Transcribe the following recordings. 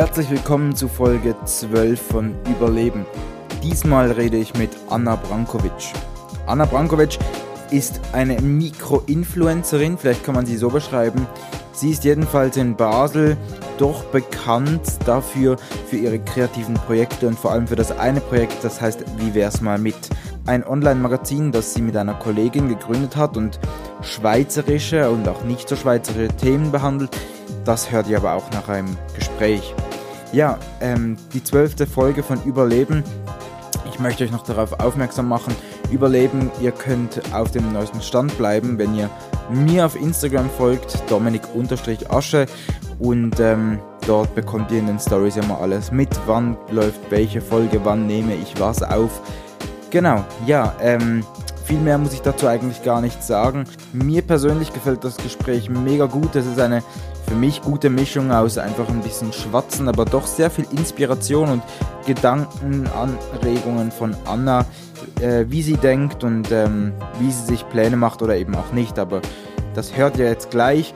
Herzlich willkommen zu Folge 12 von Überleben. Diesmal rede ich mit Anna Brankovic. Anna Brankovic ist eine Mikro-Influencerin, vielleicht kann man sie so beschreiben. Sie ist jedenfalls in Basel doch bekannt dafür, für ihre kreativen Projekte und vor allem für das eine Projekt, das heißt Wie wär's mal mit? Ein Online-Magazin, das sie mit einer Kollegin gegründet hat und schweizerische und auch nicht so schweizerische Themen behandelt. Das hört ihr aber auch nach einem Gespräch. Ja, ähm, die zwölfte Folge von Überleben. Ich möchte euch noch darauf aufmerksam machen, Überleben, ihr könnt auf dem neuesten Stand bleiben, wenn ihr mir auf Instagram folgt, Dominik-Asche und ähm, dort bekommt ihr in den Stories immer alles mit, wann läuft welche Folge, wann nehme ich was auf. Genau, ja, ähm, viel mehr muss ich dazu eigentlich gar nicht sagen. Mir persönlich gefällt das Gespräch mega gut. Es ist eine für mich gute Mischung aus einfach ein bisschen Schwatzen, aber doch sehr viel Inspiration und Gedankenanregungen von Anna, äh, wie sie denkt und ähm, wie sie sich Pläne macht oder eben auch nicht. Aber das hört ihr jetzt gleich.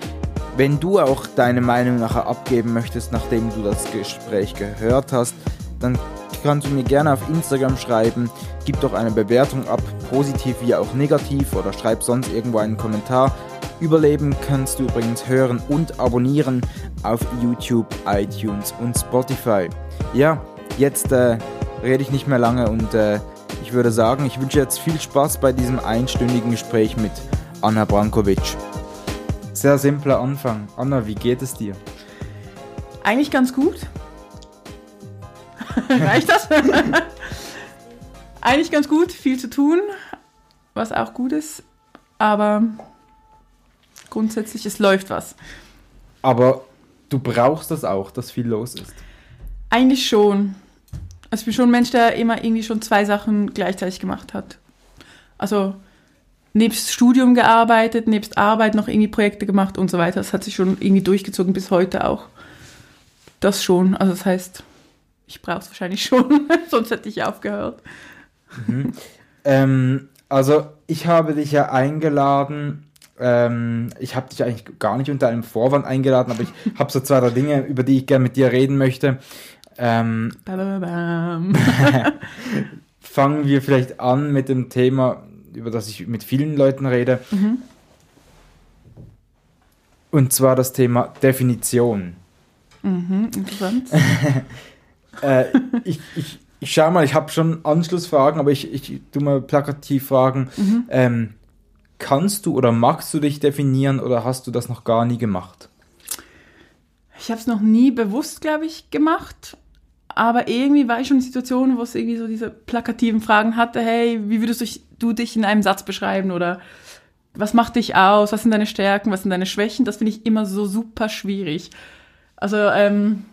Wenn du auch deine Meinung nachher abgeben möchtest, nachdem du das Gespräch gehört hast, dann kannst du mir gerne auf Instagram schreiben. Gib doch eine Bewertung ab, positiv wie auch negativ, oder schreib sonst irgendwo einen Kommentar. Überleben kannst du übrigens hören und abonnieren auf YouTube, iTunes und Spotify. Ja, jetzt äh, rede ich nicht mehr lange und äh, ich würde sagen, ich wünsche jetzt viel Spaß bei diesem einstündigen Gespräch mit Anna Brankovic. Sehr simpler Anfang. Anna, wie geht es dir? Eigentlich ganz gut. Reicht das? Eigentlich ganz gut, viel zu tun, was auch gut ist, aber grundsätzlich, es läuft was. Aber du brauchst das auch, dass viel los ist. Eigentlich schon. Also ich bin schon ein Mensch, der immer irgendwie schon zwei Sachen gleichzeitig gemacht hat. Also nebst Studium gearbeitet, nebst Arbeit noch irgendwie Projekte gemacht und so weiter. Das hat sich schon irgendwie durchgezogen bis heute auch. Das schon. Also das heißt, ich brauche es wahrscheinlich schon, sonst hätte ich aufgehört. Mhm. ähm, also ich habe dich ja eingeladen, ähm, ich habe dich eigentlich gar nicht unter einem Vorwand eingeladen, aber ich habe so zwei, drei Dinge, über die ich gerne mit dir reden möchte. Ähm, fangen wir vielleicht an mit dem Thema, über das ich mit vielen Leuten rede. Mhm. Und zwar das Thema Definition. Mhm, interessant. Äh, ich, ich, ich schau mal, ich habe schon Anschlussfragen, aber ich, ich tu mal plakativ fragen. Mhm. Ähm, kannst du oder magst du dich definieren oder hast du das noch gar nie gemacht? Ich habe es noch nie bewusst, glaube ich, gemacht. Aber irgendwie war ich schon in Situationen, wo es irgendwie so diese plakativen Fragen hatte, hey, wie würdest du dich in einem Satz beschreiben oder was macht dich aus, was sind deine Stärken, was sind deine Schwächen, das finde ich immer so super schwierig. Also ähm,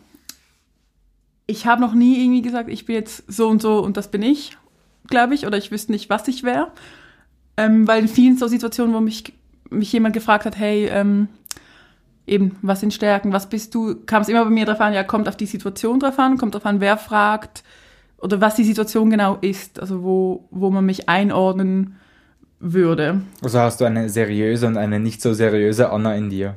ich habe noch nie irgendwie gesagt, ich bin jetzt so und so und das bin ich, glaube ich, oder ich wüsste nicht, was ich wäre. Ähm, weil in vielen so Situationen, wo mich, mich jemand gefragt hat, hey, ähm, eben, was sind Stärken, was bist du, kam es immer bei mir drauf an, ja, kommt auf die Situation drauf an, kommt drauf an, wer fragt oder was die Situation genau ist, also wo, wo man mich einordnen würde. Also hast du eine seriöse und eine nicht so seriöse Anna in dir?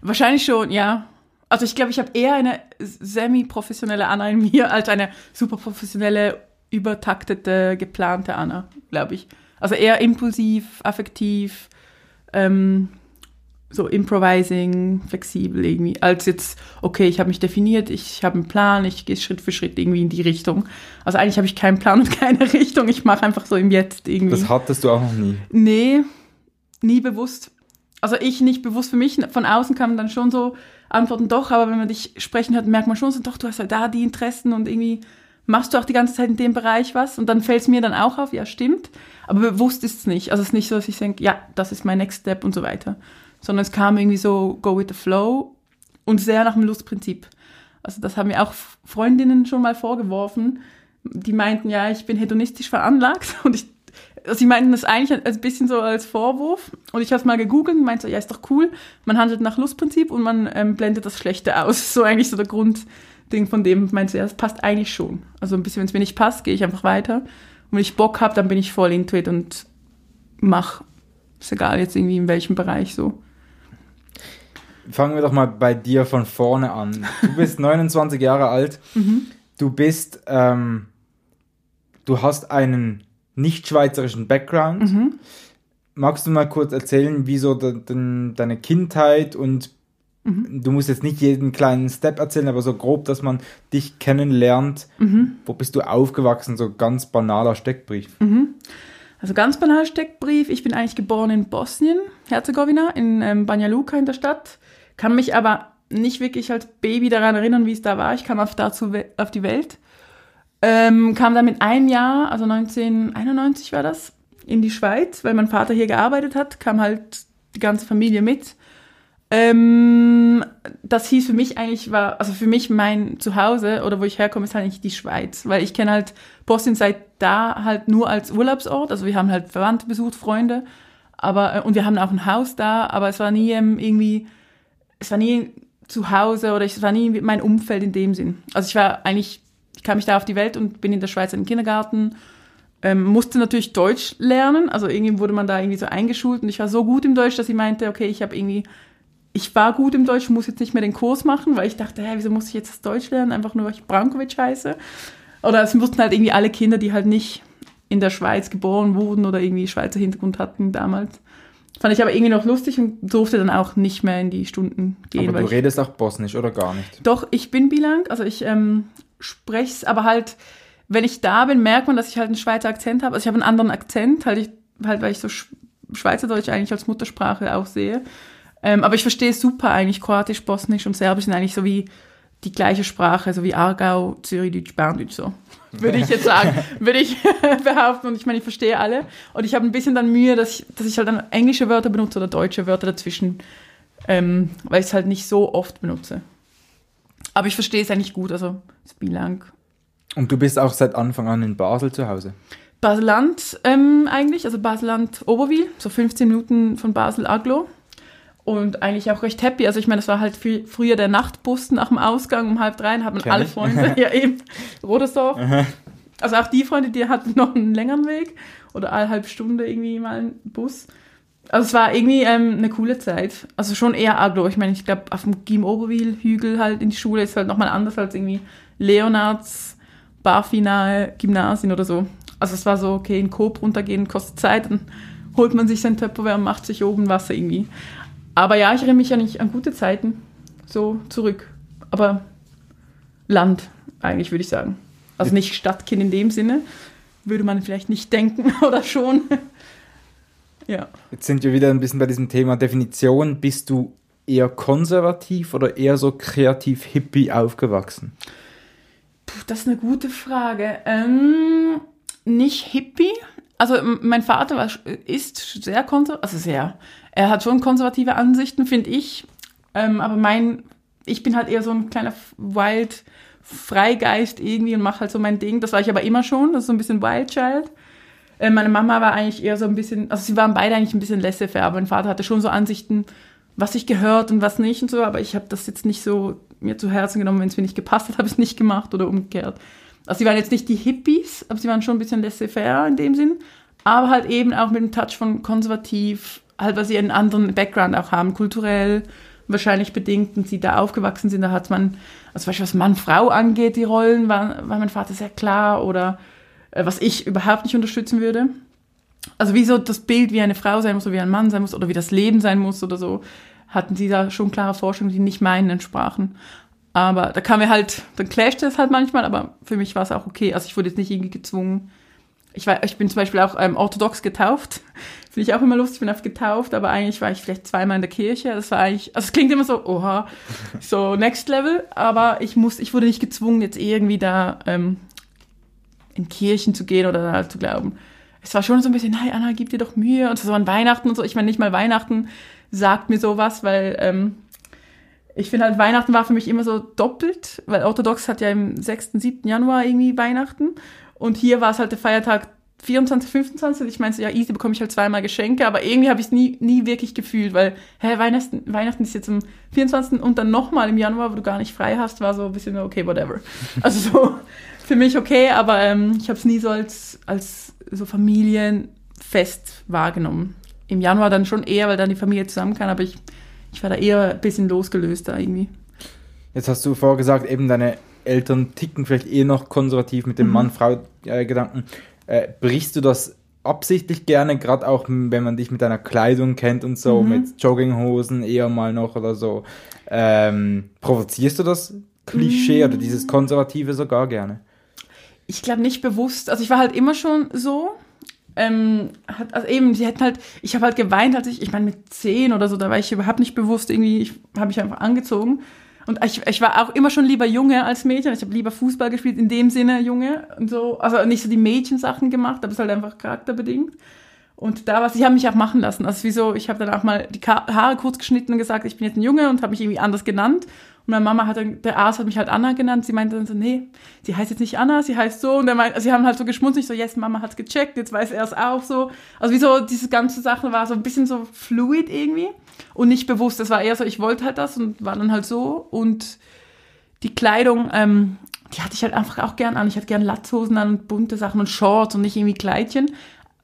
Wahrscheinlich schon, ja. Also ich glaube, ich habe eher eine semi-professionelle Anna in mir als eine super professionelle, übertaktete, geplante Anna, glaube ich. Also eher impulsiv, affektiv, ähm, so improvising, flexibel irgendwie, als jetzt, okay, ich habe mich definiert, ich habe einen Plan, ich gehe Schritt für Schritt irgendwie in die Richtung. Also eigentlich habe ich keinen Plan und keine Richtung, ich mache einfach so im Jetzt irgendwie. Das hattest du auch noch nie? Nee, nie bewusst. Also ich nicht bewusst für mich, von außen kamen dann schon so Antworten doch, aber wenn man dich sprechen hört, merkt man schon so, doch, du hast halt da die Interessen und irgendwie machst du auch die ganze Zeit in dem Bereich was und dann fällt es mir dann auch auf, ja, stimmt, aber bewusst ist es nicht. Also es ist nicht so, dass ich denke, ja, das ist mein Next Step und so weiter, sondern es kam irgendwie so, go with the flow und sehr nach dem Lustprinzip. Also das haben mir auch Freundinnen schon mal vorgeworfen, die meinten, ja, ich bin hedonistisch veranlagt und ich also sie meinten das eigentlich ein bisschen so als Vorwurf und ich habe es mal gegoogelt und meinte so, ja, ist doch cool, man handelt nach Lustprinzip und man ähm, blendet das Schlechte aus. So eigentlich so der Grund, Ding von dem meinst du, ja, das passt eigentlich schon. Also ein bisschen, wenn es mir nicht passt, gehe ich einfach weiter. Und wenn ich Bock habe, dann bin ich voll into it und mach. Ist egal jetzt irgendwie in welchem Bereich so. fangen wir doch mal bei dir von vorne an. Du bist 29 Jahre alt. Mhm. Du bist, ähm, du hast einen nicht schweizerischen Background. Mhm. Magst du mal kurz erzählen, wieso de, de, deine Kindheit und Mhm. du musst jetzt nicht jeden kleinen Step erzählen, aber so grob, dass man dich kennenlernt. Mhm. Wo bist du aufgewachsen? So ganz banaler Steckbrief. Also ganz banal Steckbrief. Ich bin eigentlich geboren in Bosnien, Herzegowina, in ähm, Banja Luka in der Stadt. Kann mich aber nicht wirklich als Baby daran erinnern, wie es da war. Ich kam auf, dazu auf die Welt. Ähm, kam dann mit einem Jahr, also 1991 war das, in die Schweiz, weil mein Vater hier gearbeitet hat, kam halt die ganze Familie mit. Ähm, das hieß für mich eigentlich, war, also für mich mein Zuhause oder wo ich herkomme, ist halt eigentlich die Schweiz, weil ich kenne halt Bosnien seit da halt nur als Urlaubsort, also wir haben halt Verwandte besucht, Freunde, aber, äh, und wir haben auch ein Haus da, aber es war nie ähm, irgendwie, es war nie zu Hause oder es war nie mein Umfeld in dem Sinn. Also ich war eigentlich, ich kam mich da auf die Welt und bin in der Schweiz in den Kindergarten, ähm, musste natürlich Deutsch lernen, also irgendwie wurde man da irgendwie so eingeschult und ich war so gut im Deutsch, dass ich meinte, okay, ich habe irgendwie, ich war gut im Deutsch, muss jetzt nicht mehr den Kurs machen, weil ich dachte, hä, wieso muss ich jetzt das Deutsch lernen, einfach nur, weil ich Brankovic heiße. Oder es mussten halt irgendwie alle Kinder, die halt nicht in der Schweiz geboren wurden oder irgendwie Schweizer Hintergrund hatten damals. Fand ich aber irgendwie noch lustig und durfte dann auch nicht mehr in die Stunden gehen. Aber weil du redest auch Bosnisch oder gar nicht? doch, ich bin bilang, also ich ähm, spreche es, aber halt, wenn ich da bin, merkt man, dass ich halt einen Schweizer Akzent habe. Also ich habe einen anderen Akzent, halt, ich, halt weil ich so Sch Schweizerdeutsch eigentlich als Muttersprache auch sehe. Ähm, aber ich verstehe super eigentlich, Kroatisch, Bosnisch und Serbisch sind eigentlich so wie die gleiche Sprache, so wie Aargau, Zürichdeutsch, Berndeutsch so. Würde ich jetzt sagen, würde ich behaupten. Und ich meine, ich verstehe alle. Und ich habe ein bisschen dann Mühe, dass ich, dass ich halt dann englische Wörter benutze oder deutsche Wörter dazwischen, ähm, weil ich es halt nicht so oft benutze. Aber ich verstehe es eigentlich gut, also ist bilang. Und du bist auch seit Anfang an in Basel zu Hause? Baseland ähm, eigentlich, also Baseland Oberwil, so 15 Minuten von Basel Aglo. Und eigentlich auch recht happy. Also ich meine, das war halt frü früher der Nachtbus nach dem Ausgang um halb drei, haben alle. Freunde, ja eben, Rodersdorf. Also auch die Freunde, die hatten noch einen längeren Weg oder eine halbe Stunde irgendwie mal einen Bus. Also es war irgendwie ähm, eine coole Zeit. Also schon eher Aglo. Ich meine, ich glaube, auf dem Gim Oberwil Hügel halt in die Schule ist halt nochmal anders als irgendwie Leonards, barfinahe Gymnasien oder so. Also es war so, okay, in Coop runtergehen kostet Zeit, dann holt man sich sein Tupperware und macht sich oben Wasser irgendwie. Aber ja, ich erinnere mich ja nicht an gute Zeiten so zurück. Aber Land, eigentlich würde ich sagen. Also nicht Stadtkind in dem Sinne, würde man vielleicht nicht denken oder schon. Ja. Jetzt sind wir wieder ein bisschen bei diesem Thema Definition. Bist du eher konservativ oder eher so kreativ hippie aufgewachsen? Puh, das ist eine gute Frage. Ähm, nicht Hippie. Also mein Vater war, ist sehr konservativ, also sehr. Er hat schon konservative Ansichten, finde ich. Ähm, aber mein, ich bin halt eher so ein kleiner Wild Freigeist irgendwie und mache halt so mein Ding. Das war ich aber immer schon. Das ist so ein bisschen Wild Child. Äh, meine Mama war eigentlich eher so ein bisschen, also sie waren beide eigentlich ein bisschen laissez-faire, aber mein Vater hatte schon so Ansichten, was ich gehört und was nicht und so, aber ich habe das jetzt nicht so mir zu Herzen genommen, wenn es mir nicht gepasst hat, habe ich es nicht gemacht oder umgekehrt. Also sie waren jetzt nicht die Hippies, aber sie waren schon ein bisschen laissez-faire in dem Sinn, aber halt eben auch mit einem Touch von konservativ, halt weil sie einen anderen Background auch haben, kulturell wahrscheinlich bedingt und sie da aufgewachsen sind, da hat man, also zum Beispiel was Mann-Frau angeht, die Rollen, war, war mein Vater sehr klar oder was ich überhaupt nicht unterstützen würde. Also wie so das Bild, wie eine Frau sein muss oder wie ein Mann sein muss oder wie das Leben sein muss oder so, hatten sie da schon klare Vorstellungen, die nicht meinen entsprachen. Aber da kam mir halt, dann clashte es halt manchmal, aber für mich war es auch okay. Also ich wurde jetzt nicht irgendwie gezwungen. Ich, war, ich bin zum Beispiel auch ähm, orthodox getauft. Finde ich auch immer lustig, ich bin oft getauft, aber eigentlich war ich vielleicht zweimal in der Kirche. Das war eigentlich, also es klingt immer so, oha, so next level, aber ich muss, ich wurde nicht gezwungen, jetzt irgendwie da ähm, in Kirchen zu gehen oder da zu glauben. Es war schon so ein bisschen, nein, Anna, gib dir doch Mühe. Und so an Weihnachten und so. Ich meine, nicht mal Weihnachten sagt mir sowas, weil ähm, ich finde halt, Weihnachten war für mich immer so doppelt, weil Orthodox hat ja im 6., 7. Januar irgendwie Weihnachten. Und hier war es halt der Feiertag 24, 25. Ich meine, so, ja, easy bekomme ich halt zweimal Geschenke, aber irgendwie habe ich es nie, nie wirklich gefühlt, weil, hä, Weihnachten, Weihnachten ist jetzt am 24. und dann nochmal im Januar, wo du gar nicht frei hast, war so ein bisschen, okay, whatever. Also so für mich okay, aber ähm, ich habe es nie so als, als so Familienfest wahrgenommen. Im Januar dann schon eher, weil dann die Familie zusammen kann, aber ich, ich war da eher ein bisschen losgelöst da irgendwie. Jetzt hast du vorher gesagt, eben deine Eltern ticken vielleicht eher noch konservativ mit dem Mhm. Mann-Frau-Gedanken. Äh, brichst du das absichtlich gerne, gerade auch wenn man dich mit deiner Kleidung kennt und so, Mhm. mit Jogginghosen eher mal noch oder so. Ähm, provozierst du das Klischee Mhm. oder dieses Konservative sogar gerne? Ich glaube nicht bewusst. Also ich war halt immer schon so. Ähm, hat, also eben, sie hätten halt, ich habe halt geweint, als ich, ich meine mit zehn oder so, da war ich überhaupt nicht bewusst, irgendwie, ich habe mich einfach angezogen. Und ich, ich war auch immer schon lieber Junge als Mädchen. Ich habe lieber Fußball gespielt, in dem Sinne Junge und so. Also nicht so die Mädchensachen gemacht, aber es halt einfach charakterbedingt. Und da war sie haben mich auch machen lassen. Also wieso, ich habe dann auch mal die Haare kurz geschnitten und gesagt, ich bin jetzt ein Junge und habe mich irgendwie anders genannt. Meine Mama hat dann, der Arzt hat mich halt Anna genannt. Sie meinte dann so, nee, sie heißt jetzt nicht Anna, sie heißt so. Und der meint, sie haben halt so geschmunzelt, so, yes, Mama hat's gecheckt, jetzt weiß er es auch so. Also wieso, diese ganze Sache war so ein bisschen so fluid irgendwie und nicht bewusst. Das war eher so, ich wollte halt das und war dann halt so. Und die Kleidung, ähm, die hatte ich halt einfach auch gern an. Ich hatte gern Latzhosen an und bunte Sachen und Shorts und nicht irgendwie Kleidchen.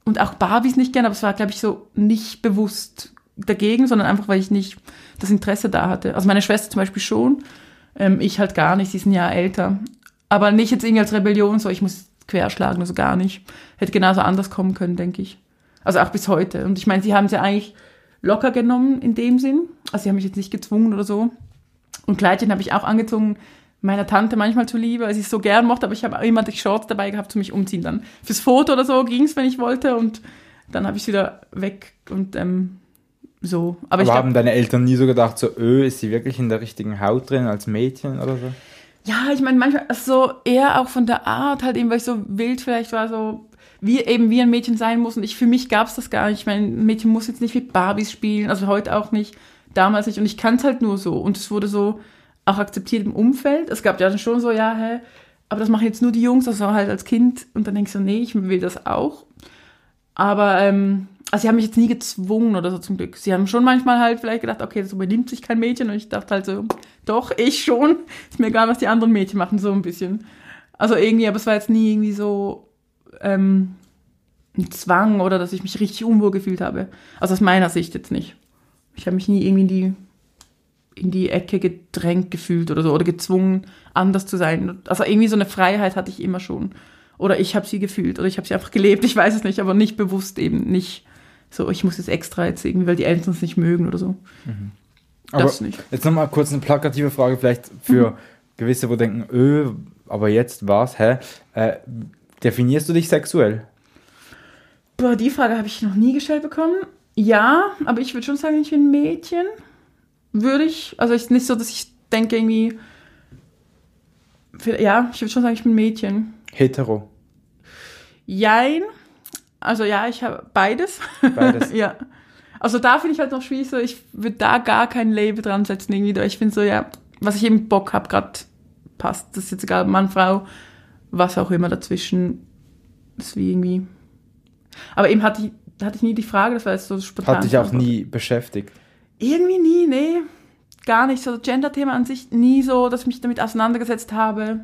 Und auch Barbies nicht gern, aber es war, glaube ich, so nicht bewusst dagegen, sondern einfach, weil ich nicht das Interesse da hatte. Also meine Schwester zum Beispiel schon, ähm, ich halt gar nicht, sie ist ein Jahr älter. Aber nicht jetzt irgendwie als Rebellion, so ich muss querschlagen, also gar nicht. Hätte genauso anders kommen können, denke ich. Also auch bis heute. Und ich meine, sie haben es ja eigentlich locker genommen in dem Sinn. Also sie haben mich jetzt nicht gezwungen oder so. Und Kleidchen habe ich auch angezogen, meiner Tante manchmal zuliebe, weil sie es so gern mochte, aber ich habe immer die Shorts dabei gehabt zu mich umziehen. Dann fürs Foto oder so ging es, wenn ich wollte und dann habe ich es wieder weg und ähm, so. Aber, Aber, ich glaub, haben deine Eltern nie so gedacht, so, öh, ist sie wirklich in der richtigen Haut drin als Mädchen oder so? ja, ich meine manchmal so eher auch von der Art halt eben, weil ich so wild vielleicht war, so wie eben wie ein Mädchen sein muss und ich für mich gab es das gar nicht. Ich meine, ein Mädchen muss jetzt nicht wie Barbies spielen, also heute auch nicht, damals nicht und ich kann es halt nur so und es wurde so auch akzeptiert im Umfeld. Es gab ja dann schon so, ja, hä, aber das machen jetzt nur die Jungs, das war halt als Kind und dann denkst du, nee, ich will das auch. Aber ähm, also sie haben mich jetzt nie gezwungen oder so zum Glück. Sie haben schon manchmal halt vielleicht gedacht, okay, so benimmt sich kein Mädchen und ich dachte halt so, doch, ich schon. Ist mir egal, was die anderen Mädchen machen, so ein bisschen. Also irgendwie, aber es war jetzt nie irgendwie so ähm, ein Zwang oder dass ich mich richtig unwohl gefühlt habe. Also aus meiner Sicht jetzt nicht. Ich habe mich nie irgendwie in die, in die Ecke gedrängt gefühlt oder so oder gezwungen, anders zu sein. Also irgendwie so eine Freiheit hatte ich immer schon. Oder ich habe sie gefühlt oder ich habe sie einfach gelebt, ich weiß es nicht, aber nicht bewusst eben nicht so, ich muss jetzt extra jetzt irgendwie, weil die Eltern es nicht mögen oder so. Aber Das nicht. jetzt nochmal kurz eine plakative Frage, vielleicht für Mhm. gewisse, wo denken, öh, aber jetzt was, hä? Äh, definierst du dich sexuell? Boah, die Frage habe ich noch nie gestellt bekommen. Ja, aber ich würde schon sagen, ich bin ein Mädchen. Würde ich. Also ist nicht so, dass ich denke irgendwie. Ja, ich würde schon sagen, ich bin ein Mädchen. Hetero. Jein. Also ja, ich habe beides. Beides. ja. Also da finde ich halt noch schwierig, so ich würde da gar kein Label dran setzen irgendwie. Ich finde so, ja, was ich eben Bock habe, gerade passt. Das ist jetzt egal, Mann, Frau, was auch immer dazwischen. ist wie irgendwie. Aber eben hatte ich, hatte ich nie die Frage, das war jetzt so spontan. Hat dich auch nie beschäftigt. Irgendwie nie, nee. Gar nicht. So das Gender-Thema an sich nie so, dass ich mich damit auseinandergesetzt habe.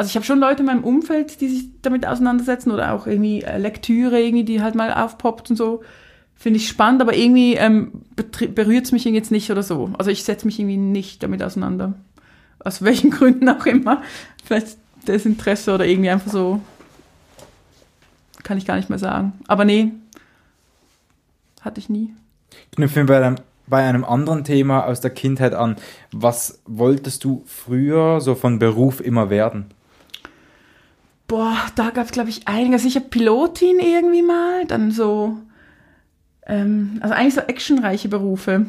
Also ich habe schon Leute in meinem Umfeld, die sich damit auseinandersetzen oder auch irgendwie äh, Lektüre, irgendwie, die halt mal aufpoppt und so. Finde ich spannend, aber irgendwie ähm, berührt es mich jetzt nicht oder so. Also ich setze mich irgendwie nicht damit auseinander. Aus welchen Gründen auch immer. Vielleicht Desinteresse oder irgendwie einfach so. Kann ich gar nicht mehr sagen. Aber nee, hatte ich nie. Knüpfen wir bei bei einem anderen Thema aus der Kindheit an. Was wolltest du früher so von Beruf immer werden? Boah, da gab es, glaube ich, einiges. Sicher Pilotin irgendwie mal, dann so, ähm, also eigentlich so actionreiche Berufe.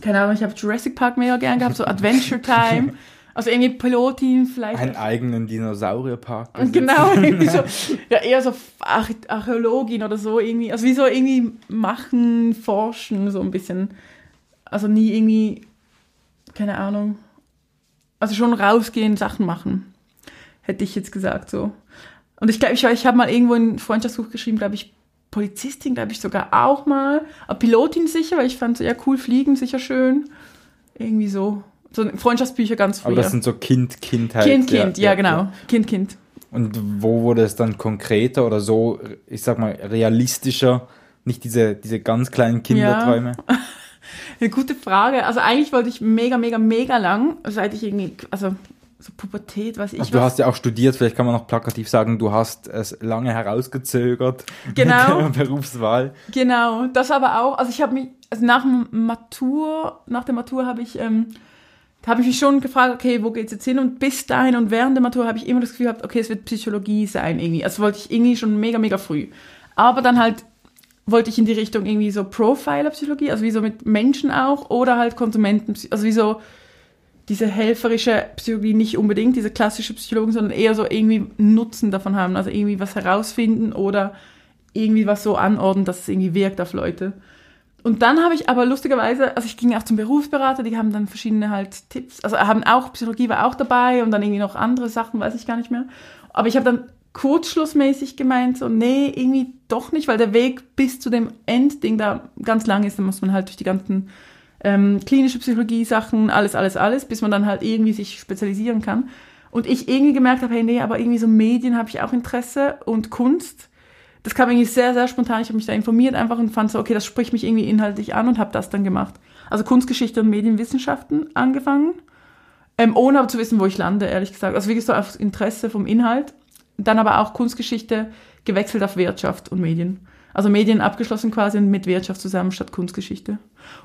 Keine Ahnung, ich habe Jurassic Park mega gern gehabt, so Adventure Time. Also irgendwie Pilotin vielleicht. Einen eigenen Dinosaurierpark. Und genau, irgendwie so, ja, eher so Arch Archäologin oder so irgendwie. Also wie so irgendwie machen, forschen, so ein bisschen. Also nie irgendwie, keine Ahnung. Also schon rausgehen, Sachen machen. Hätte ich jetzt gesagt so. Und ich glaube, ich, ich habe mal irgendwo in Freundschaftsbuch geschrieben, glaube ich, Polizistin, glaube ich sogar auch mal. Aber Pilotin sicher, weil ich fand so, ja cool, fliegen sicher schön. Irgendwie so. So Freundschaftsbücher ganz früher. Aber das sind so Kind, Kindheit. Kind, Kind, ja, genau. Kind, Kind. Und wo wurde es dann konkreter oder so, ich sag mal, realistischer? Nicht diese, diese ganz kleinen Kinderträume. Eine gute Frage. Also eigentlich wollte ich mega, mega, mega lang, seit ich irgendwie, also so Pubertät, weiß ich Also du was. hast ja auch studiert, vielleicht kann man noch plakativ sagen, du hast es lange herausgezögert Genau. mit der Berufswahl. Genau, das aber auch. Also ich habe mich, also nach dem Matur, nach der Matur habe ich, ähm, habe ich mich schon gefragt, okay, wo geht's jetzt hin? Und bis dahin und während der Matur habe ich immer das Gefühl gehabt, okay, es wird Psychologie sein irgendwie. Also wollte ich irgendwie schon mega, mega früh. Aber dann halt wollte ich in die Richtung irgendwie so Profiler-Psychologie, also wie so mit Menschen auch, oder halt Konsumenten, also wie so diese helferische Psychologie nicht unbedingt, diese klassische Psychologen, sondern eher so irgendwie Nutzen davon haben, also irgendwie was herausfinden oder irgendwie was so anordnen, dass es irgendwie wirkt auf Leute. Und dann habe ich aber lustigerweise, also ich ging auch zum Berufsberater, die haben dann verschiedene halt Tipps, also haben auch, Psychologie war auch dabei und dann irgendwie noch andere Sachen, weiß ich gar nicht mehr. Aber ich habe dann kurzschlussmäßig gemeint, so, nee, irgendwie doch nicht, weil der Weg bis zu dem Endding da ganz lang ist, da muss man halt durch die ganzen ähm, klinische Psychologie-Sachen, alles, alles, alles, bis man dann halt irgendwie sich spezialisieren kann. Und ich irgendwie gemerkt habe, hey, nee, aber irgendwie so Medien habe ich auch Interesse und Kunst. Das kam irgendwie sehr, sehr spontan. Ich habe mich da informiert einfach und fand so, okay, das spricht mich irgendwie inhaltlich an und habe das dann gemacht. Also Kunstgeschichte und Medienwissenschaften angefangen, ähm, ohne aber zu wissen, wo ich lande, ehrlich gesagt. Also wie gesagt, auf Interesse vom Inhalt. Dann aber auch Kunstgeschichte gewechselt auf Wirtschaft und Medien. Also Medien abgeschlossen quasi und mit Wirtschaft zusammen statt Kunstgeschichte.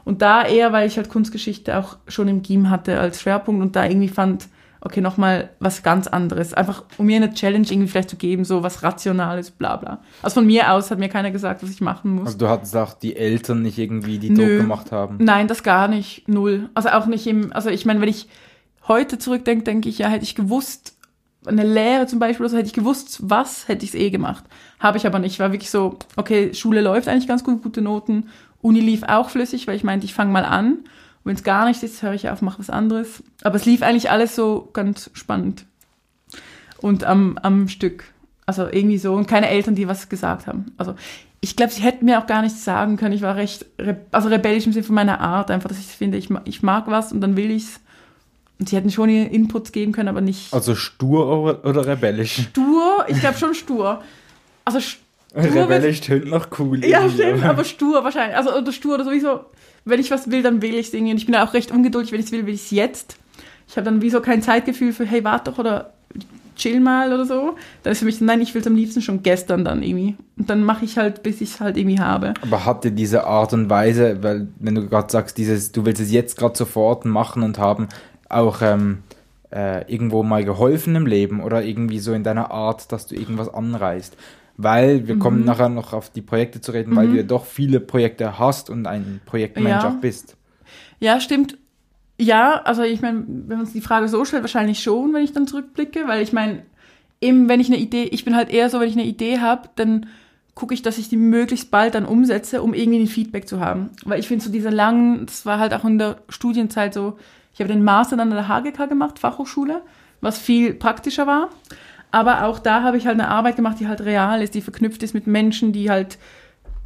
Und da eher, weil ich halt Kunstgeschichte auch schon im GIM hatte als Schwerpunkt und da irgendwie fand, okay, nochmal was ganz anderes. Einfach, um mir eine Challenge irgendwie vielleicht zu geben, so was Rationales, bla bla. Also von mir aus hat mir keiner gesagt, was ich machen muss. Also du hattest auch die Eltern nicht irgendwie, die Nö. Druck gemacht haben. Nein, das gar nicht. Null. Also auch nicht im, also ich meine, wenn ich heute zurückdenke, denke ich, ja, hätte ich gewusst, eine Lehre zum Beispiel, also hätte ich gewusst, was, hätte ich es eh gemacht. Habe ich aber nicht. War wirklich so, okay, Schule läuft eigentlich ganz gut, gute Noten. Uni lief auch flüssig, weil ich meinte, ich fange mal an. Und wenn es gar nicht ist, höre ich auf, mache was anderes. Aber es lief eigentlich alles so ganz spannend. Und am, am Stück. Also irgendwie so. Und keine Eltern, die was gesagt haben. Also ich glaube, sie hätten mir auch gar nichts sagen können. Ich war recht, re also rebellisch im Sinne von meiner Art. Einfach, dass ich finde, ich, ich mag was und dann will ich's. Und sie hätten schon ihre Inputs geben können, aber nicht Also stur oder, rebellisch? stur. Ich glaube schon stur. Also stur Rebellisch tönt noch cool. Ja, stimmt, aber- aber stur wahrscheinlich. Also oder stur oder sowieso. Wenn ich was will, dann will ich es irgendwie. Und ich bin auch recht ungeduldig. Wenn ich es will, will ich es jetzt. Ich habe dann wie so kein Zeitgefühl für, hey, warte doch oder chill mal oder so. Dann ist für mich, so, nein, ich will es am liebsten schon gestern dann irgendwie. Und dann mache ich halt, bis ich es halt irgendwie habe. Aber hatte diese Art und Weise, weil wenn du gerade sagst, dieses, du willst es jetzt gerade sofort machen und haben, auch ähm, äh, irgendwo mal geholfen im Leben oder irgendwie so in deiner Art, dass du irgendwas anreißt. Weil wir kommen Mhm. nachher noch auf die Projekte zu reden, weil du ja doch viele Projekte hast und ein Projektmensch Ja. auch bist. Ja, stimmt. Ja, also ich meine, wenn man uns die Frage so stellt, wahrscheinlich schon, wenn ich dann zurückblicke, weil ich meine, eben wenn ich eine Idee, ich bin halt eher so, wenn ich eine Idee habe, dann gucke ich, dass ich die möglichst bald dann umsetze, um irgendwie ein Feedback zu haben. Weil ich finde so diese langen, das war halt auch in der Studienzeit so, ich habe den Master dann an der HGK gemacht, Fachhochschule, was viel praktischer war. Aber auch da habe ich halt eine Arbeit gemacht, die halt real ist, die verknüpft ist mit Menschen, die halt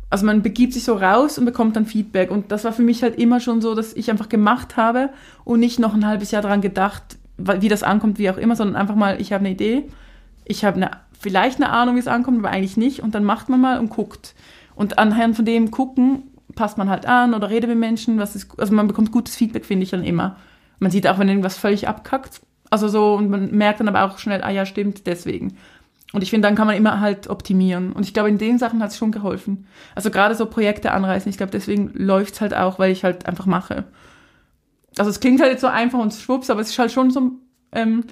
also man begibt sich so raus und bekommt dann Feedback. Und das war für mich halt immer schon so, dass ich einfach gemacht habe und nicht noch ein halbes Jahr daran gedacht, wie das ankommt, wie auch immer, sondern einfach mal, ich habe eine Idee, ich habe eine, vielleicht eine Ahnung, wie es ankommt, aber eigentlich nicht. Und dann macht man mal und guckt. Und anhand von dem gucken, passt man halt an oder redet mit Menschen, was ist, also man bekommt gutes Feedback, finde ich dann immer. Man sieht auch, wenn irgendwas völlig abkackt. Also so, und man merkt dann aber auch schnell, ah ja, stimmt, deswegen. Und ich finde, dann kann man immer halt optimieren. Und ich glaube, in den Sachen hat es schon geholfen. Also gerade so Projekte anreißen, ich glaube, deswegen läuft es halt auch, weil ich halt einfach mache. Also es klingt halt jetzt so einfach und schwupps, aber es ist halt schon so ähm,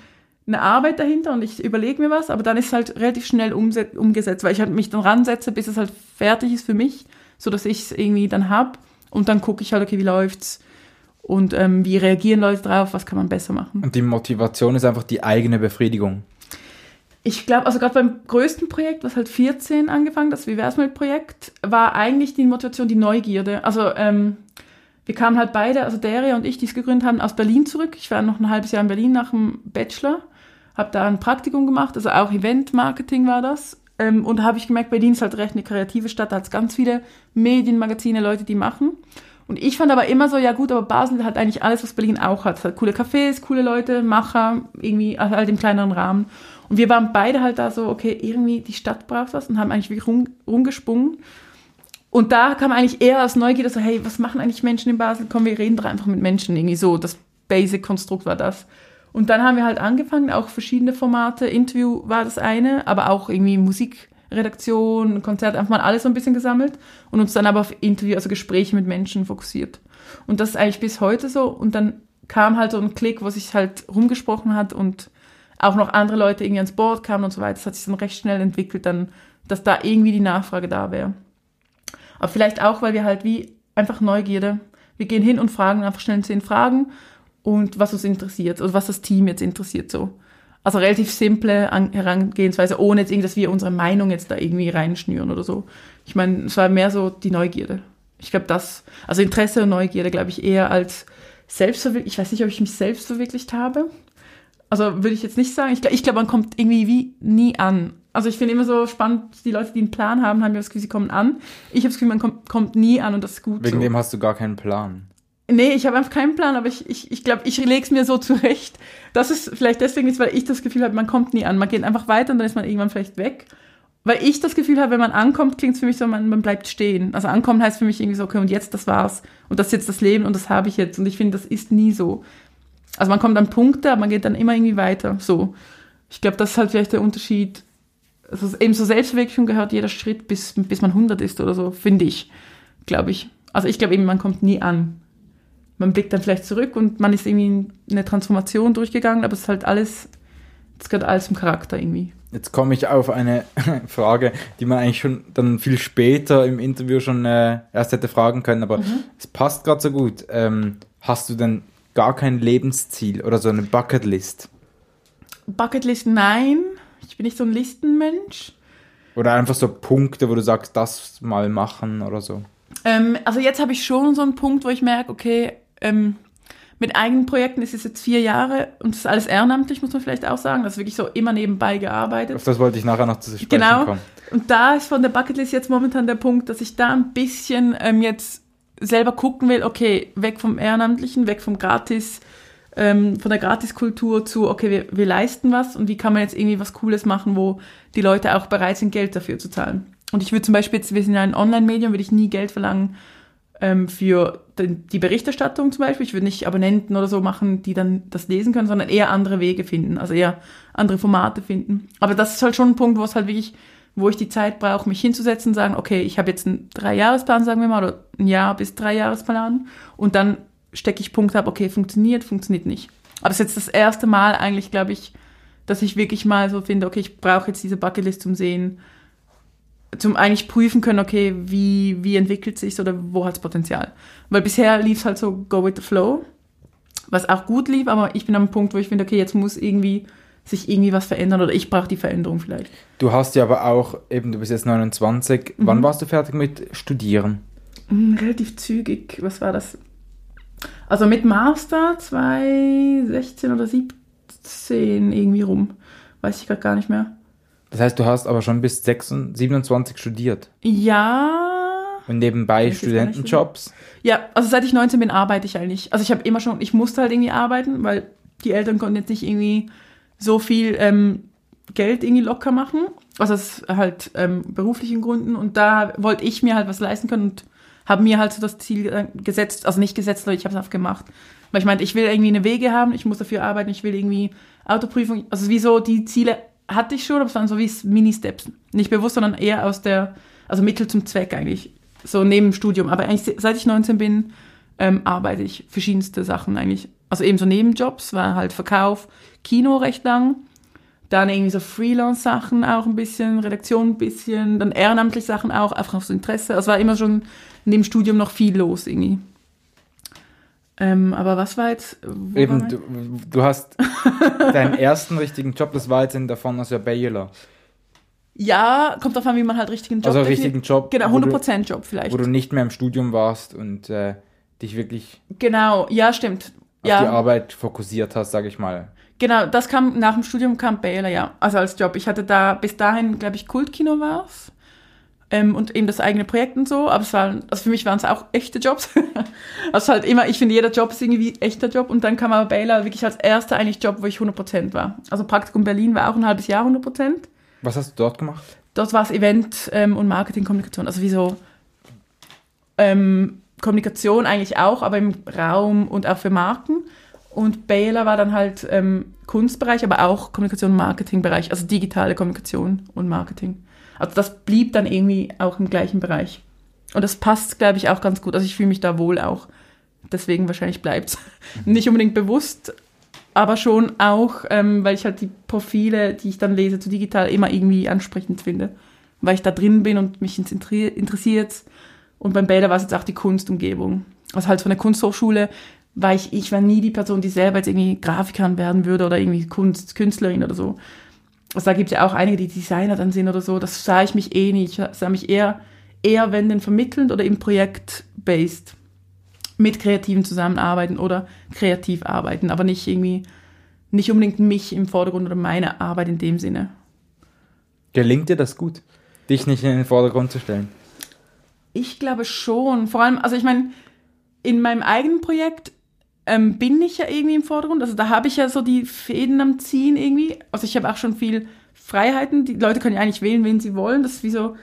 eine Arbeit dahinter und ich überlege mir was, aber dann ist es halt relativ schnell umgesetzt, weil ich halt mich dann ransetze, bis es halt fertig ist für mich, so dass ich es irgendwie dann hab und dann gucke ich halt, okay, wie läuft's und ähm, wie reagieren Leute drauf, was kann man besser machen. Und die Motivation ist einfach die eigene Befriedigung. Ich glaube, also gerade beim größten Projekt, was halt 14 angefangen, das Wie wär's mit Projekt, war eigentlich die Motivation die Neugierde. Also ähm, wir kamen halt beide, also Deria und ich, die es gegründet haben, aus Berlin zurück. Ich war noch ein halbes Jahr in Berlin nach dem Bachelor, habe da ein Praktikum gemacht, also auch Event-Marketing war das. Ähm, und habe ich gemerkt, Berlin ist halt recht eine kreative Stadt, da hat es ganz viele Medien, Magazine, Leute, die machen. Und ich fand aber immer so, ja gut, aber Basel hat eigentlich alles, was Berlin auch hat. Es hat coole Cafés, coole Leute, Macher, irgendwie also halt im kleineren Rahmen. Und wir waren beide halt da so, okay, irgendwie die Stadt braucht was und haben eigentlich wirklich rum, rumgesprungen. Und da kam eigentlich eher als Neugierde so, hey, was machen eigentlich Menschen in Basel? Komm, wir reden doch einfach mit Menschen. Irgendwie so, das Basic-Konstrukt war das. Und dann haben wir halt angefangen, auch verschiedene Formate. Interview war das eine, aber auch irgendwie Musikredaktion, Konzert, einfach mal alles so ein bisschen gesammelt und uns dann aber auf Interview, also Gespräche mit Menschen fokussiert. Und das ist eigentlich bis heute so. Und dann kam halt so ein Klick, wo sich halt rumgesprochen hat und auch noch andere Leute irgendwie ans Board kamen und so weiter. Das hat sich dann recht schnell entwickelt, dann, dass da irgendwie die Nachfrage da wäre. Aber vielleicht auch, weil wir halt wie einfach Neugierde. Wir gehen hin und fragen einfach schnell zehn Fragen und was uns interessiert oder was das Team jetzt interessiert so. Also relativ simple Herangehensweise, ohne jetzt irgendwie, dass wir unsere Meinung jetzt da irgendwie reinschnüren oder so. Ich meine, es war mehr so die Neugierde. Ich glaube, das, also Interesse und Neugierde, glaube ich, eher als Selbstverwirklichung. Ich weiß nicht, ob ich mich selbst verwirklicht habe. Also würde ich jetzt nicht sagen. Ich glaube, ich glaub, man kommt irgendwie wie nie an. Also ich finde immer so spannend, die Leute, die einen Plan haben, haben ja das Gefühl, sie kommen an. Ich habe das Gefühl, man kommt, kommt nie an und das ist gut Wegen so. dem hast du gar keinen Plan. Nee, ich habe einfach keinen Plan, aber ich, ich, ich glaube, ich lege es mir so zurecht. Das ist vielleicht deswegen nicht, weil ich das Gefühl habe, man kommt nie an. Man geht einfach weiter und dann ist man irgendwann vielleicht weg. Weil ich das Gefühl habe, wenn man ankommt, klingt es für mich so, man, man bleibt stehen. Also ankommen heißt für mich irgendwie so, okay, und jetzt, das war's. Und das ist jetzt das Leben und das habe ich jetzt. Und ich finde, das ist nie so. Also man kommt an Punkte, aber man geht dann immer irgendwie weiter. So. Ich glaube, das ist halt vielleicht der Unterschied. Also eben so Selbstverwirklichung gehört jeder Schritt, bis, bis man 100 ist oder so, finde ich. Glaube ich. Also ich glaube eben, man kommt nie an. Man blickt dann vielleicht zurück und man ist irgendwie eine Transformation durchgegangen, aber es ist halt alles, es gehört alles zum Charakter irgendwie. Jetzt komme ich auf eine Frage, die man eigentlich schon dann viel später im Interview schon äh, erst hätte fragen können, aber es passt gerade so gut. Ähm, hast du denn gar kein Lebensziel oder so eine Bucketlist? Bucketlist, nein. Ich bin nicht so ein Listenmensch. Oder einfach so Punkte, wo du sagst, das mal machen oder so? Ähm, also jetzt habe ich schon so einen Punkt, wo ich merke, okay, ähm, mit eigenen Projekten ist es jetzt vier Jahre und das ist alles ehrenamtlich, muss man vielleicht auch sagen. Das ist wirklich so immer nebenbei gearbeitet. Auf das wollte ich nachher noch zu sprechen Genau. kommen. Und da ist von der Bucketlist jetzt momentan der Punkt, dass ich da ein bisschen ähm, jetzt selber gucken will, okay, weg vom Ehrenamtlichen, weg vom Gratis, ähm, von der Gratiskultur zu, okay, wir, wir leisten was und wie kann man jetzt irgendwie was Cooles machen, wo die Leute auch bereit sind, Geld dafür zu zahlen. Und ich würde zum Beispiel jetzt, wir sind ja ein Online-Medium, würde ich nie Geld verlangen ähm, für die Berichterstattung zum Beispiel. Ich würde nicht Abonnenten oder so machen, die dann das lesen können, sondern eher andere Wege finden, also eher andere Formate finden. Aber das ist halt schon ein Punkt, wo es halt wirklich, wo ich die Zeit brauche, mich hinzusetzen sagen, okay, ich habe jetzt einen Dreijahresplan, sagen wir mal, oder ein Jahr bis Dreijahresplan und dann stecke ich Punkte ab, okay, funktioniert, funktioniert nicht. Aber es ist jetzt das erste Mal eigentlich, glaube ich, dass ich wirklich mal so finde, okay, ich brauche jetzt diese Bucketlist zum Sehen, zum eigentlich prüfen können, okay, wie, wie entwickelt sich's oder wo hat's Potenzial. Weil bisher lief's halt so go with the flow, was auch gut lief, aber ich bin am Punkt, wo ich finde, okay, jetzt muss irgendwie sich irgendwie was verändern oder ich brauche die Veränderung vielleicht. Du hast ja aber auch, eben, du bist jetzt 29. Mhm. Wann warst du fertig mit Studieren? Hm, relativ zügig, was war das? Also mit Master 2016 oder 17 irgendwie rum. Weiß ich gerade gar nicht mehr. Das heißt, du hast aber schon bis 26, 27 studiert. Ja. Und nebenbei Studentenjobs. Ja, also seit ich 19 bin, arbeite ich eigentlich. Also ich habe immer schon, ich musste halt irgendwie arbeiten, weil die Eltern konnten jetzt nicht irgendwie so viel ähm, Geld irgendwie locker machen. Also aus halt ähm, beruflichen Gründen. Und da wollte ich mir halt was leisten können und habe mir halt so das Ziel äh, gesetzt, also nicht gesetzt, aber ich habe es einfach gemacht. Weil ich meinte, ich will irgendwie eine Wege haben, ich muss dafür arbeiten, ich will irgendwie Autoprüfung, also wie so die Ziele hatte ich schon, aber es waren so wie Mini-Steps. Nicht bewusst, sondern eher aus der, also Mittel zum Zweck eigentlich. So neben dem Studium. Aber eigentlich seit ich 19 bin, ähm, arbeite ich verschiedenste Sachen eigentlich. Also eben so Nebenjobs, war halt Verkauf, Kino recht lang. Dann irgendwie so Freelance-Sachen auch ein bisschen, Redaktion ein bisschen, dann ehrenamtlich Sachen auch, einfach aus Interesse. Also war immer schon neben dem Studium noch viel los irgendwie. Ähm, aber was war jetzt? war Eben, mein- du, du hast deinen ersten richtigen Job, das war jetzt in der Pharmacia Baylor. Ja, kommt drauf an, wie man halt richtigen Job Also richtigen Job, Genau, wo du- 100% Job vielleicht. Wo du nicht mehr im Studium warst und äh, dich wirklich Genau, ja, stimmt. auf die Ja, Arbeit fokussiert hast, sage ich mal. genau, das kam nach dem Studium kam Baylor, ja, also als Job. Ich hatte da bis dahin, glaube ich, Kultkino war's. Ähm, und eben das eigene Projekt und so, aber es waren, also für mich waren es auch echte Jobs. also halt immer, ich finde, jeder Job ist irgendwie echter Job und dann kam aber Baylor wirklich als erster eigentlich Job, wo ich 100% war. Also Praktikum Berlin war auch ein halbes Jahr 100%. Was hast du dort gemacht? Dort war es Event ähm, und Marketing, Kommunikation, also wie so ähm, Kommunikation eigentlich auch, aber im Raum und auch für Marken. Und Baylor war dann halt ähm, Kunstbereich, aber auch Kommunikation und Marketingbereich, also digitale Kommunikation und Marketing. Also das blieb dann irgendwie auch im gleichen Bereich. Und das passt, glaube ich, auch ganz gut. Also ich fühle mich da wohl auch. Deswegen wahrscheinlich bleibt es. Mhm. Nicht unbedingt bewusst, aber schon auch, ähm, weil ich halt die Profile, die ich dann lese zu digital, immer irgendwie ansprechend finde. Weil ich da drin bin und mich interessiert. Und beim Baylor war es jetzt auch die Kunstumgebung. Also halt von der Kunsthochschule war ich, ich war nie die Person, die selber jetzt irgendwie Grafikerin werden würde oder irgendwie Kunst, Künstlerin oder so. Also da gibt es ja auch einige, die Designer dann sind oder so. Das sah ich mich eh nicht. Ich sah mich eher, eher wenn denn vermittelnd oder im Projekt based mit Kreativen zusammenarbeiten oder kreativ arbeiten, aber nicht irgendwie, nicht unbedingt mich im Vordergrund oder meine Arbeit in dem Sinne. Gelingt dir das gut, dich nicht in den Vordergrund zu stellen? Ich glaube schon. Vor allem, also ich meine, in meinem eigenen Projekt ähm, bin ich ja irgendwie im Vordergrund. Also da habe ich ja so die Fäden am Ziehen irgendwie. Also ich habe auch schon viel Freiheiten. Die Leute können ja eigentlich wählen, wen sie wollen. Das ist wie so.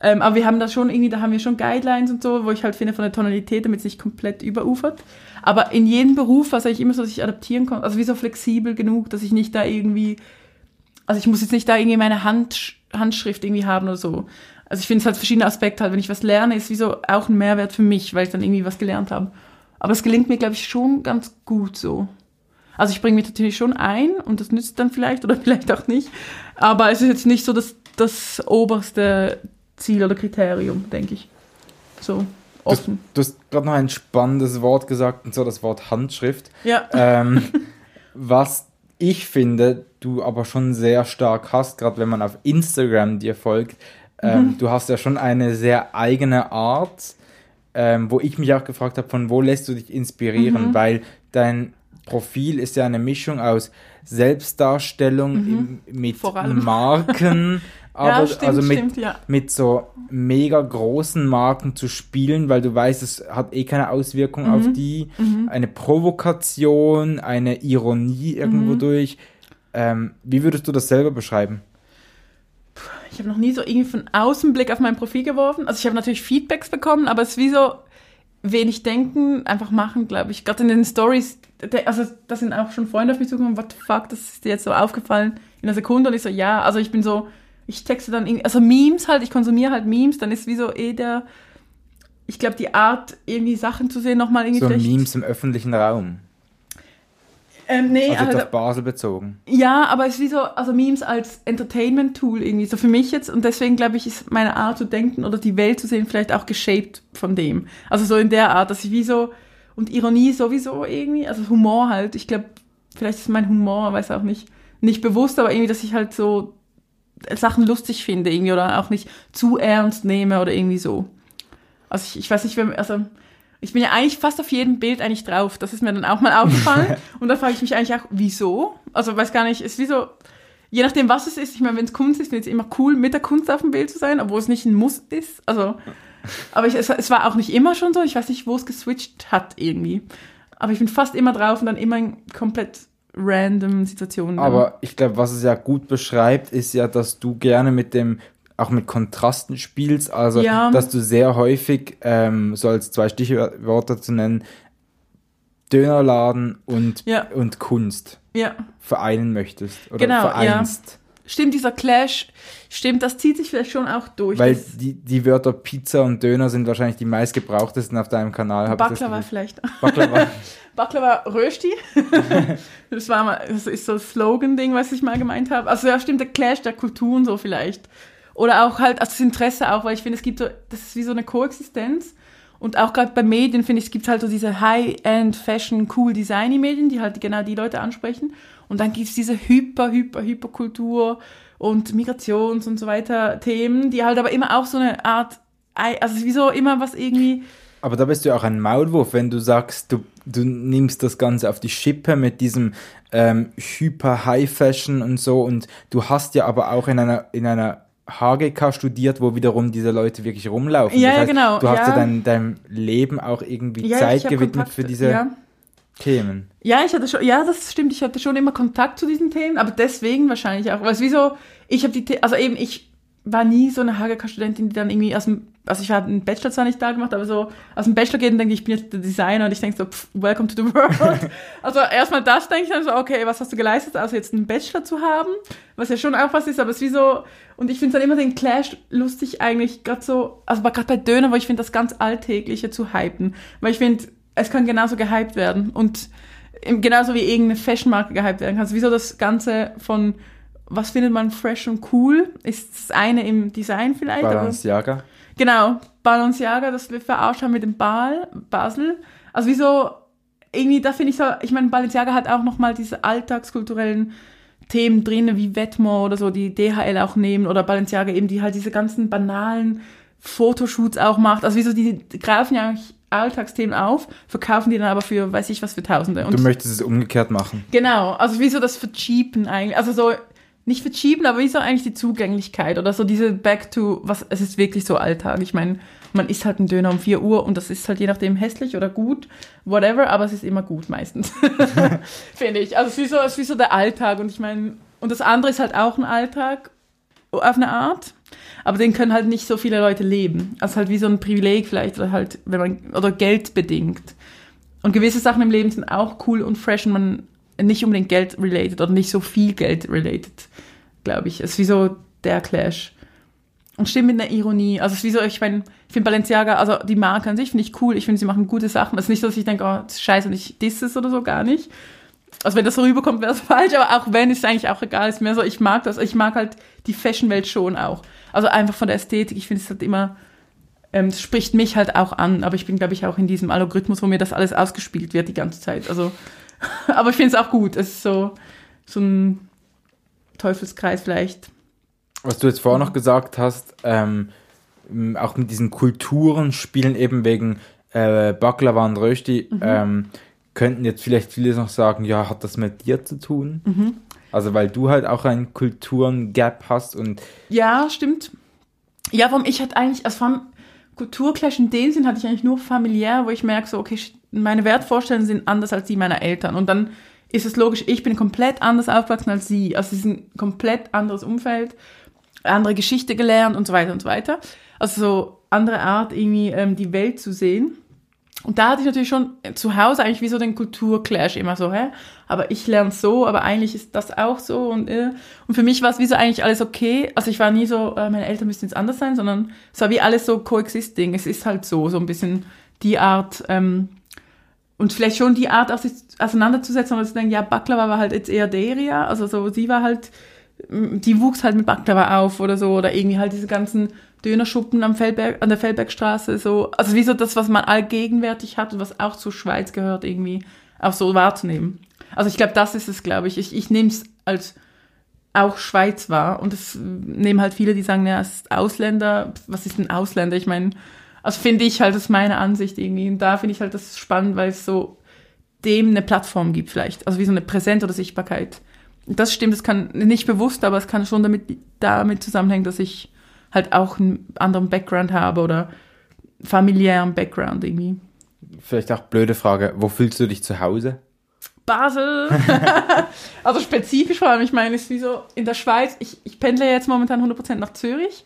Ähm, aber wir haben da schon irgendwie, da haben wir schon Guidelines und so, wo ich halt finde von der Tonalität, damit es nicht komplett überufert. Aber in jedem Beruf es eigentlich immer so, dass ich adaptieren konnte. Also wie so flexibel genug, dass ich nicht da irgendwie, also ich muss jetzt nicht da irgendwie meine Hand, Handschrift irgendwie haben oder so. Also ich finde es halt verschiedene Aspekte halt. Wenn ich was lerne, ist wie so auch ein Mehrwert für mich, weil ich dann irgendwie was gelernt habe. Aber es gelingt mir, glaube ich, schon ganz gut so. Also ich bringe mich natürlich schon ein und das nützt dann vielleicht oder vielleicht auch nicht. Aber es ist jetzt nicht so das, das oberste Ziel oder Kriterium, denke ich. So offen. Du, du hast gerade noch ein spannendes Wort gesagt, und zwar das Wort Handschrift. Ja. Ähm, was ich finde, du aber schon sehr stark hast, gerade wenn man auf Instagram dir folgt. Ähm, mhm. Du hast ja schon eine sehr eigene Art ähm, wo ich mich auch gefragt habe, von wo lässt du dich inspirieren, mhm. weil dein Profil ist ja eine Mischung aus Selbstdarstellung mhm. im, mit Marken, aber ja, stimmt, also mit, stimmt, ja. mit so mega großen Marken zu spielen, weil du weißt, es hat eh keine Auswirkung mhm. auf die, mhm. eine Provokation, eine Ironie irgendwo mhm. durch. Ähm, wie würdest du das selber beschreiben? Ich habe noch nie so irgendwie von außen Blick auf mein Profil geworfen. Also ich habe natürlich Feedbacks bekommen, aber es ist wie so wenig denken, einfach machen, glaube ich. Gerade in den Stories, also da sind auch schon Freunde auf mich zugekommen, what the fuck, das ist dir jetzt so aufgefallen in einer Sekunde und ich so, ja, also ich bin so, ich texte dann irgendwie, also Memes halt, ich konsumiere halt Memes, dann ist wie so eh der, ich glaube, die Art, irgendwie Sachen zu sehen, nochmal irgendwie So Memes im öffentlichen Raum. Ähm, nee, also, also auf Basel bezogen. Ja, aber es ist wie so, also Memes als Entertainment-Tool irgendwie, so für mich jetzt. Und deswegen glaube ich, ist meine Art zu denken oder die Welt zu sehen vielleicht auch geshaped von dem. Also so in der Art, dass ich wie so, und Ironie sowieso irgendwie, also Humor halt. Ich glaube, vielleicht ist mein Humor, weiß auch nicht, nicht bewusst, aber irgendwie, dass ich halt so Sachen lustig finde irgendwie oder auch nicht zu ernst nehme oder irgendwie so. Also ich, ich weiß nicht, wenn, also ich bin ja eigentlich fast auf jedem Bild eigentlich drauf. Das ist mir dann auch mal aufgefallen. und da frage ich mich eigentlich auch, wieso? Also weiß gar nicht, ist wie so, je nachdem, was es ist. Ich meine, wenn es Kunst ist, finde ich es immer cool, mit der Kunst auf dem Bild zu sein, obwohl es nicht ein Muss ist. Also, aber ich, es, es, war auch nicht immer schon so. Ich weiß nicht, wo es geswitcht hat irgendwie. Aber ich bin fast immer drauf und dann immer in komplett random Situationen. Aber ich glaube, was es ja gut beschreibt, ist ja, dass du gerne mit dem auch mit Kontrasten spielst, also ja. dass du sehr häufig, ähm, so als zwei Stichwörter zu nennen, Dönerladen und, ja. und Kunst ja. vereinen möchtest oder genau, vereinst. Stimmt, dieser Clash, stimmt, das zieht sich vielleicht schon auch durch. Weil die, die Wörter Pizza und Döner sind wahrscheinlich die meistgebrauchtesten auf deinem Kanal. Baklava vielleicht. Baklava. Baklava Rösti. das war mal, das ist so ein Slogan-Ding, was ich mal gemeint habe. Also ja, stimmt, der Clash der Kulturen so vielleicht. Oder auch halt, also das Interesse auch, weil ich finde, es gibt so, das ist wie so eine Koexistenz. Und auch gerade bei Medien, finde ich, es gibt halt so diese High-End, Fashion, cool, designy Medien, die halt genau die Leute ansprechen. Und dann gibt es diese Hyper, Hyper, Hyperkultur und Migrations- und so weiter Themen, die halt aber immer auch so eine Art, also wie so immer was irgendwie... Aber da bist du auch ein Maulwurf, wenn du sagst, du, du nimmst das Ganze auf die Schippe mit diesem ähm, Hyper-High-Fashion und so und du hast ja aber auch in einer, in einer HGK studiert, wo wiederum diese Leute wirklich rumlaufen. Ja, das heißt, genau. Du hast ja, ja dein, deinem Leben auch irgendwie ja, Zeit gewidmet Kontakt, für diese ja. Themen. Ja, ich hatte schon, ja, das stimmt, ich hatte schon immer Kontakt zu diesen Themen, aber deswegen wahrscheinlich auch, weil es wieso, ich habe die, also eben, ich war nie so eine HGK-Studentin, die dann irgendwie aus dem also ich habe einen Bachelor zwar nicht da gemacht, aber so aus dem Bachelor gehen denke ich, ich bin jetzt der Designer und ich denke so, pff, welcome to the world. also erstmal das denke ich dann so, okay, was hast du geleistet, also jetzt einen Bachelor zu haben, was ja schon auch was ist, aber es ist wie so, und ich finde dann immer den Clash lustig eigentlich, gerade so, also gerade bei Döner, wo ich finde das ganz Alltägliche zu hypen, weil ich finde, es kann genauso gehypt werden und genauso wie irgendeine Fashionmarke gehypt werden kann. Also wieso das Ganze von was findet man fresh und cool? Ist das eine im Design vielleicht? Balenciaga. Genau, Balenciaga, das wir verarscht haben mit dem Bal, Basel. Also wieso, irgendwie, da finde ich so, ich meine, Balenciaga hat auch nochmal diese alltagskulturellen Themen drin, wie Vetements oder so, die DHL auch nehmen oder Balenciaga eben, die halt diese ganzen banalen Fotoshoots auch macht. Also wieso, die greifen ja eigentlich Alltagsthemen auf, verkaufen die dann aber für, weiß ich was, für Tausende. Und du möchtest es umgekehrt machen. Genau, also wieso das vercheapen eigentlich, also so, nicht verschieben, aber wieso eigentlich die Zugänglichkeit oder so diese Back to, was, es ist wirklich so Alltag. Ich meine, man isst halt einen Döner um 4 Uhr und das ist halt je nachdem hässlich oder gut, whatever, aber es ist immer gut meistens. Finde ich. Also es ist, wie so, es ist wie so der Alltag und ich meine, und das andere ist halt auch ein Alltag auf eine Art, aber den können halt nicht so viele Leute leben. Also halt wie so ein Privileg vielleicht oder halt, wenn man, oder Geld bedingt. Und gewisse Sachen im Leben sind auch cool und fresh und man nicht unbedingt Geld-related oder nicht so viel Geld-related, glaube ich. Es ist wie so der Clash. Und stimmt mit einer Ironie. Also es ist wie so, ich meine, ich finde Balenciaga, also die Marke an sich finde ich cool. Ich finde, sie machen gute Sachen. Es ist nicht so, dass ich denke, oh, das ist scheiße und ich diss es oder so, gar nicht. Also wenn das so rüberkommt, wäre es falsch, aber auch wenn, ist es eigentlich auch egal. Es ist mehr so, ich mag das. Ich mag halt die Fashion-Welt schon auch. Also einfach von der Ästhetik. Ich finde es halt immer, ähm, es spricht mich halt auch an. Aber ich bin, glaube ich, auch in diesem Algorithmus, wo mir das alles ausgespielt wird die ganze Zeit. Also Aber ich finde es auch gut. Es ist so, so ein Teufelskreis vielleicht. Was du jetzt vorher noch gesagt hast, ähm, auch mit diesen Kulturen spielen eben wegen äh, Baklava und Rösti, mhm. ähm, könnten jetzt vielleicht viele noch sagen, ja, hat das mit dir zu tun? Mhm. Also weil du halt auch einen Kulturen-Gap hast und... Ja, stimmt. Ja, warum ich hatte eigentlich, also vom Kulturclash in dem Sinn hatte ich eigentlich nur familiär, wo ich merke so, okay, meine Wertvorstellungen sind anders als die meiner Eltern. Und dann ist es logisch, ich bin komplett anders aufgewachsen als sie. Also es ist ein komplett anderes Umfeld, andere Geschichte gelernt und so weiter und so weiter. Also so andere Art, irgendwie ähm, die Welt zu sehen. Und da hatte ich natürlich schon zu Hause eigentlich wie so den Kulturclash immer so, hä? Aber ich lerne so, aber eigentlich ist das auch so und äh. Und für mich war es wie so eigentlich alles okay. Also ich war nie so, äh, meine Eltern müssten jetzt anders sein, sondern es war wie alles so coexisting. Es ist halt so, so ein bisschen die Art, ähm, und vielleicht schon die Art, auseinanderzusetzen, aber zu denken, ja, Baklava war halt jetzt eher Deria, also so, sie war halt, die wuchs halt mit Baklava auf oder so, oder irgendwie halt diese ganzen Dönerschuppen am Feldberg, an der Feldbergstraße, so, also wie so das, was man allgegenwärtig hat und was auch zur Schweiz gehört, irgendwie auch so wahrzunehmen. Also ich glaube, das ist es, glaube ich. Ich, ich nehme es als auch Schweiz wahr und es nehmen halt viele, die sagen, ja, es ist Ausländer, was ist ein Ausländer? Ich meine, also finde ich halt, das ist meine Ansicht irgendwie. Und da finde ich halt das spannend, weil es so dem eine Plattform gibt vielleicht. Also wie so eine Präsenz oder Sichtbarkeit. Das stimmt, das kann nicht bewusst, aber es kann schon damit, damit zusammenhängen, dass ich halt auch einen anderen Background habe oder familiären Background irgendwie. Vielleicht auch blöde Frage, wo fühlst du dich zu Hause? Basel. also spezifisch vor allem, ich meine, es ist wie so in der Schweiz, ich, ich pendle jetzt momentan 100% nach Zürich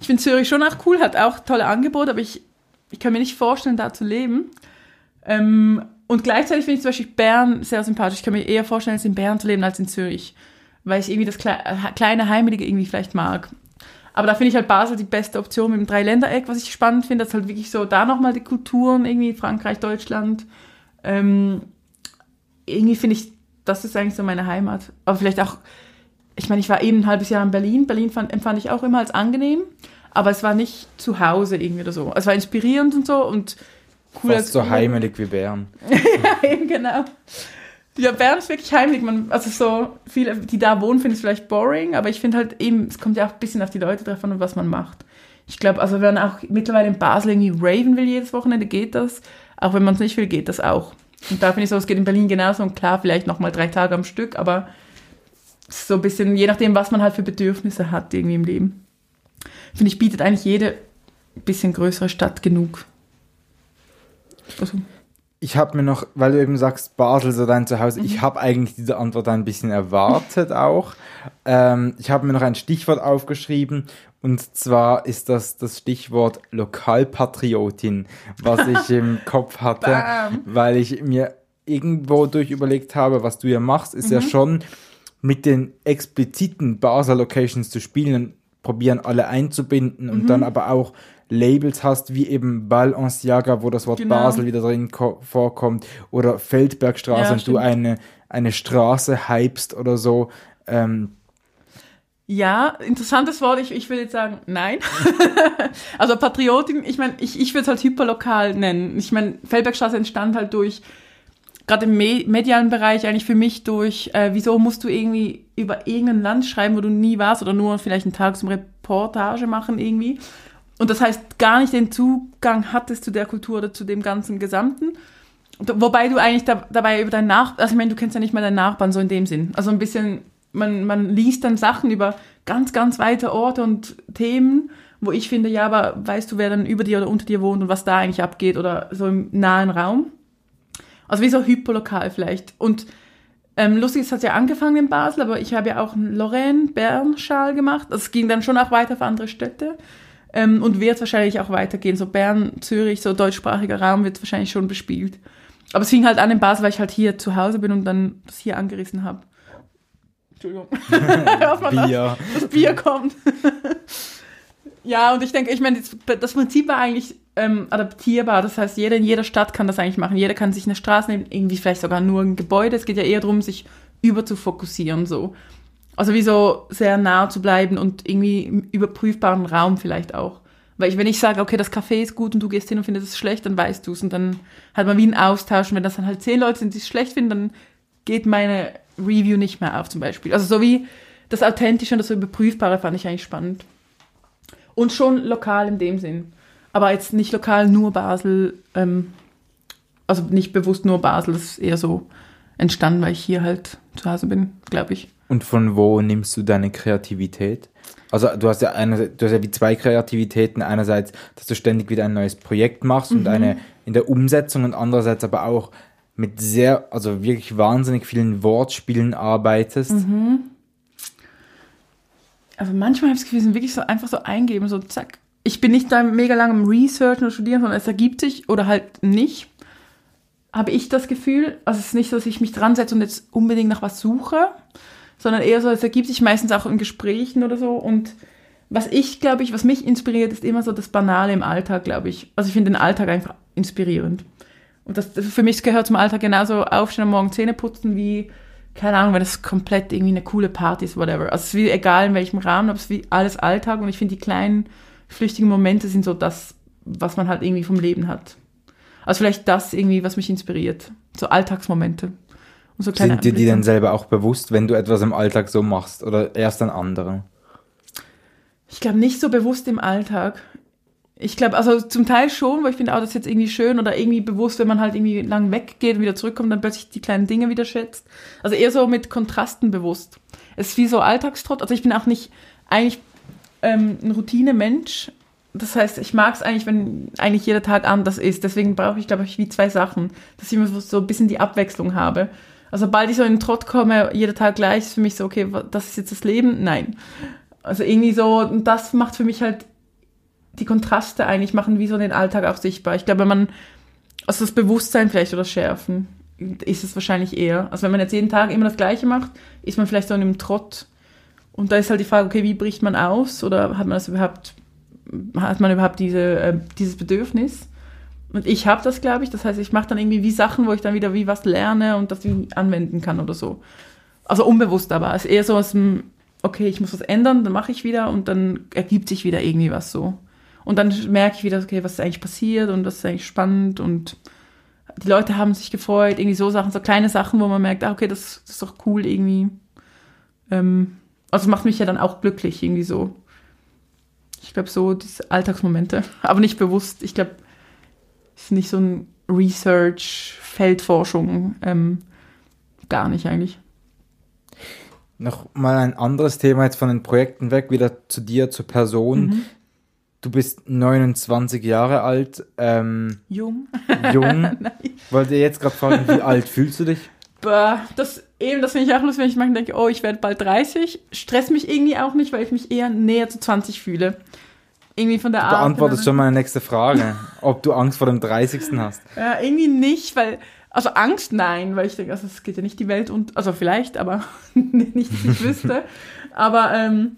ich finde Zürich schon auch cool, hat auch tolle Angebote, aber ich, ich kann mir nicht vorstellen, da zu leben. Ähm, und gleichzeitig finde ich zum Beispiel Bern sehr sympathisch. Ich kann mir eher vorstellen, als in Bern zu leben als in Zürich. Weil ich irgendwie das Kle äh, kleine Heimelige irgendwie vielleicht mag. Aber da finde ich halt Basel die beste Option mit dem Dreiländereck, was ich spannend finde, dass halt wirklich so da nochmal die Kulturen, irgendwie Frankreich, Deutschland. Ähm, irgendwie finde ich, das ist eigentlich so meine Heimat. Aber vielleicht auch ich meine, ich war eben ein halbes Jahr in Berlin. Berlin fand, empfand ich auch immer als angenehm, aber es war nicht zu Hause irgendwie oder so. Es war inspirierend und so und cool. Fast so heimelig wie Bern. ja, eben genau. Ja, Bern ist wirklich heimlich. Man, also so viele, die da wohnen, finden es vielleicht boring, aber ich finde halt eben, es kommt ja auch ein bisschen auf die Leute drauf an und was man macht. Ich glaube, also wenn man auch mittlerweile in Basel irgendwie raven will jedes Wochenende, geht das. Auch wenn man es nicht will, geht das auch. Und da finde ich so, es geht in Berlin genauso und klar, vielleicht nochmal drei Tage am Stück, aber so ein bisschen, je nachdem, was man halt für Bedürfnisse hat irgendwie im Leben. Finde ich, bietet eigentlich jede bisschen größere Stadt genug. Also. Ich habe mir noch, weil du eben sagst, Basel so dein Zuhause, mhm. ich habe eigentlich diese Antwort ein bisschen erwartet auch. Ähm, ich habe mir noch ein Stichwort aufgeschrieben Und zwar ist das das Stichwort Lokalpatriotin, was ich im Kopf hatte, Bam. weil ich mir irgendwo durch überlegt habe, was du ja machst, ist ja schon mit den expliziten Basel Locations zu spielen und probieren alle einzubinden und dann aber auch Labels hast, wie eben Balenciaga, wo das Wort Genau. Basel wieder drin ko- vorkommt, oder Feldbergstraße Ja, und du eine, eine Straße hypst oder so. Ähm, Ja, interessantes Wort. Ich, ich würde jetzt sagen, nein. also Patriotin, ich meine, ich, ich würde es halt hyperlokal nennen. Ich meine, Feldbergstraße entstand halt durch, gerade im Me medialen Bereich eigentlich für mich durch, äh, wieso musst du irgendwie über irgendein Land schreiben, wo du nie warst oder nur vielleicht einen Tag zum Reportage machen irgendwie. Und das heißt, gar nicht den Zugang hattest zu der Kultur oder zu dem ganzen Gesamten. Wobei du eigentlich da, dabei über deinen Nachbarn, also ich meine, du kennst ja nicht mal deinen Nachbarn so in dem Sinn. Also ein bisschen, man, man liest dann Sachen über ganz, ganz weite Orte und Themen, wo ich finde, ja, aber weißt du, wer dann über dir oder unter dir wohnt und was da eigentlich abgeht oder so im nahen Raum? Also wie so hyperlokal vielleicht. Und ähm, lustig, es hat ja angefangen in Basel, aber ich habe ja auch einen Lorraine-Bern-Schal gemacht. Also es ging dann schon auch weiter für andere Städte. Ähm, und wird wahrscheinlich auch weitergehen. So Bern, Zürich, so deutschsprachiger Raum wird wahrscheinlich schon bespielt. Aber es fing halt an in Basel, weil ich halt hier zu Hause bin und dann das hier angerissen habe. Entschuldigung. Hört man das? Bier. das Bier kommt. ja, und ich denke, ich meine, das, Prinzip war eigentlich ähm, adaptierbar. Das heißt, jeder in jeder Stadt kann das eigentlich machen. Jeder kann sich eine Straße nehmen, irgendwie vielleicht sogar nur ein Gebäude. Es geht ja eher darum, sich über zu fokussieren, so. Also wie so sehr nah zu bleiben und irgendwie im überprüfbaren Raum vielleicht auch. Weil ich, wenn ich sage, okay, das Café ist gut und du gehst hin und findest es schlecht, dann weißt du es. Und dann hat man wie einen Austausch. Und wenn das dann halt zehn Leute sind, die es schlecht finden, dann geht meine Review nicht mehr auf zum Beispiel. Also so wie das Authentische und das Überprüfbare fand ich eigentlich spannend. Und schon lokal in dem Sinn. Aber jetzt nicht lokal nur Basel, ähm, also nicht bewusst nur Basel, das ist eher so entstanden, weil ich hier halt zu Hause bin, glaube ich. Und von wo nimmst du deine Kreativität? Also du hast ja eine, du hast ja wie zwei Kreativitäten. Einerseits, dass du ständig wieder ein neues Projekt machst und eine in der Umsetzung und andererseits aber auch mit sehr, also wirklich wahnsinnig vielen Wortspielen arbeitest. Also manchmal habe ich das Gefühl, es sind wirklich so einfach so eingeben, so zack. Ich bin nicht da mega lang im Researchen oder Studieren, sondern es ergibt sich oder halt nicht. Habe ich das Gefühl. Also es ist nicht so, dass ich mich dran setze und jetzt unbedingt nach was suche, sondern eher so, es ergibt sich meistens auch in Gesprächen oder so. Und was ich, glaube ich, was mich inspiriert, ist immer so das Banale im Alltag, glaube ich. Also ich finde den Alltag einfach inspirierend. Und das, für mich gehört zum Alltag genauso aufstehen am Morgen Zähne putzen wie, keine Ahnung, wenn das komplett irgendwie eine coole Party ist, whatever. Also es ist wie egal in welchem Rahmen, aber es ist wie alles Alltag und ich finde die kleinen, flüchtigen Momente sind so das, was man halt irgendwie vom Leben hat. Also vielleicht das irgendwie, was mich inspiriert. So Alltagsmomente. Und so kleine Sind dir die dann selber auch bewusst, wenn du etwas im Alltag so machst oder erst an anderen? Ich glaube nicht so bewusst im Alltag. Ich glaube, also zum Teil schon, weil ich finde, oh, das jetzt irgendwie schön oder irgendwie bewusst, wenn man halt irgendwie lang weggeht und wieder zurückkommt, dann plötzlich die kleinen Dinge wieder schätzt. Also eher so mit Kontrasten bewusst. Es ist wie so Alltagstrott. Also ich bin auch nicht eigentlich ähm, ein Routine-Mensch. Das heißt, ich mag es eigentlich, wenn eigentlich jeder Tag anders ist. Deswegen brauche ich, glaube ich, wie zwei Sachen, dass ich immer so- ein bisschen die Abwechslung habe. Also sobald ich so in den Trott komme, jeder Tag gleich, ist für mich so, okay, das ist jetzt das Leben? Nein. Also irgendwie so, und das macht für mich halt die Kontraste eigentlich, machen wie so den Alltag auch sichtbar. Ich glaube, wenn man, also das Bewusstsein vielleicht oder schärfen, ist es wahrscheinlich eher. Also wenn man jetzt jeden Tag immer das Gleiche macht, ist man vielleicht so in einem Trott. Und da ist halt die Frage, okay, wie bricht man aus? Oder hat man das überhaupt, hat man überhaupt diese, äh, dieses Bedürfnis? Und ich habe das, glaube ich. Das heißt, ich mache dann irgendwie wie Sachen, wo ich dann wieder wie was lerne und das wie anwenden kann oder so. Also unbewusst aber. Es ist eher so aus dem, okay, ich muss was ändern, dann mache ich wieder und dann ergibt sich wieder irgendwie was so. Und dann merke ich wieder, okay, was ist eigentlich passiert und was ist eigentlich spannend und die Leute haben sich gefreut, irgendwie so Sachen, so kleine Sachen, wo man merkt, ah, okay, das, das ist doch cool irgendwie. Ähm, also es macht mich ja dann auch glücklich, irgendwie so. Ich glaube, so diese Alltagsmomente, aber nicht bewusst. Ich glaube, es ist nicht so ein Research, Feldforschung, ähm, gar nicht eigentlich. Noch mal ein anderes Thema jetzt von den Projekten weg, wieder zu dir, zur Person. Mhm. Du bist 29 Jahre alt, ähm, Jung. jung. Wollte jetzt gerade fragen, wie alt fühlst du dich? Bah, das, eben, das finde ich auch lustig, wenn ich manchmal denke, oh, ich werde bald 30. Stresst mich irgendwie auch nicht, weil ich mich eher näher zu 20 fühle. Irgendwie von der Du Art. beantwortest schon meine nächste Frage, ob du Angst vor dem 30. hast. Ja, irgendwie nicht, weil, also Angst, nein, weil ich denke, also es geht ja nicht die Welt und, also vielleicht, aber nicht, dass ich wüsste. Aber ähm,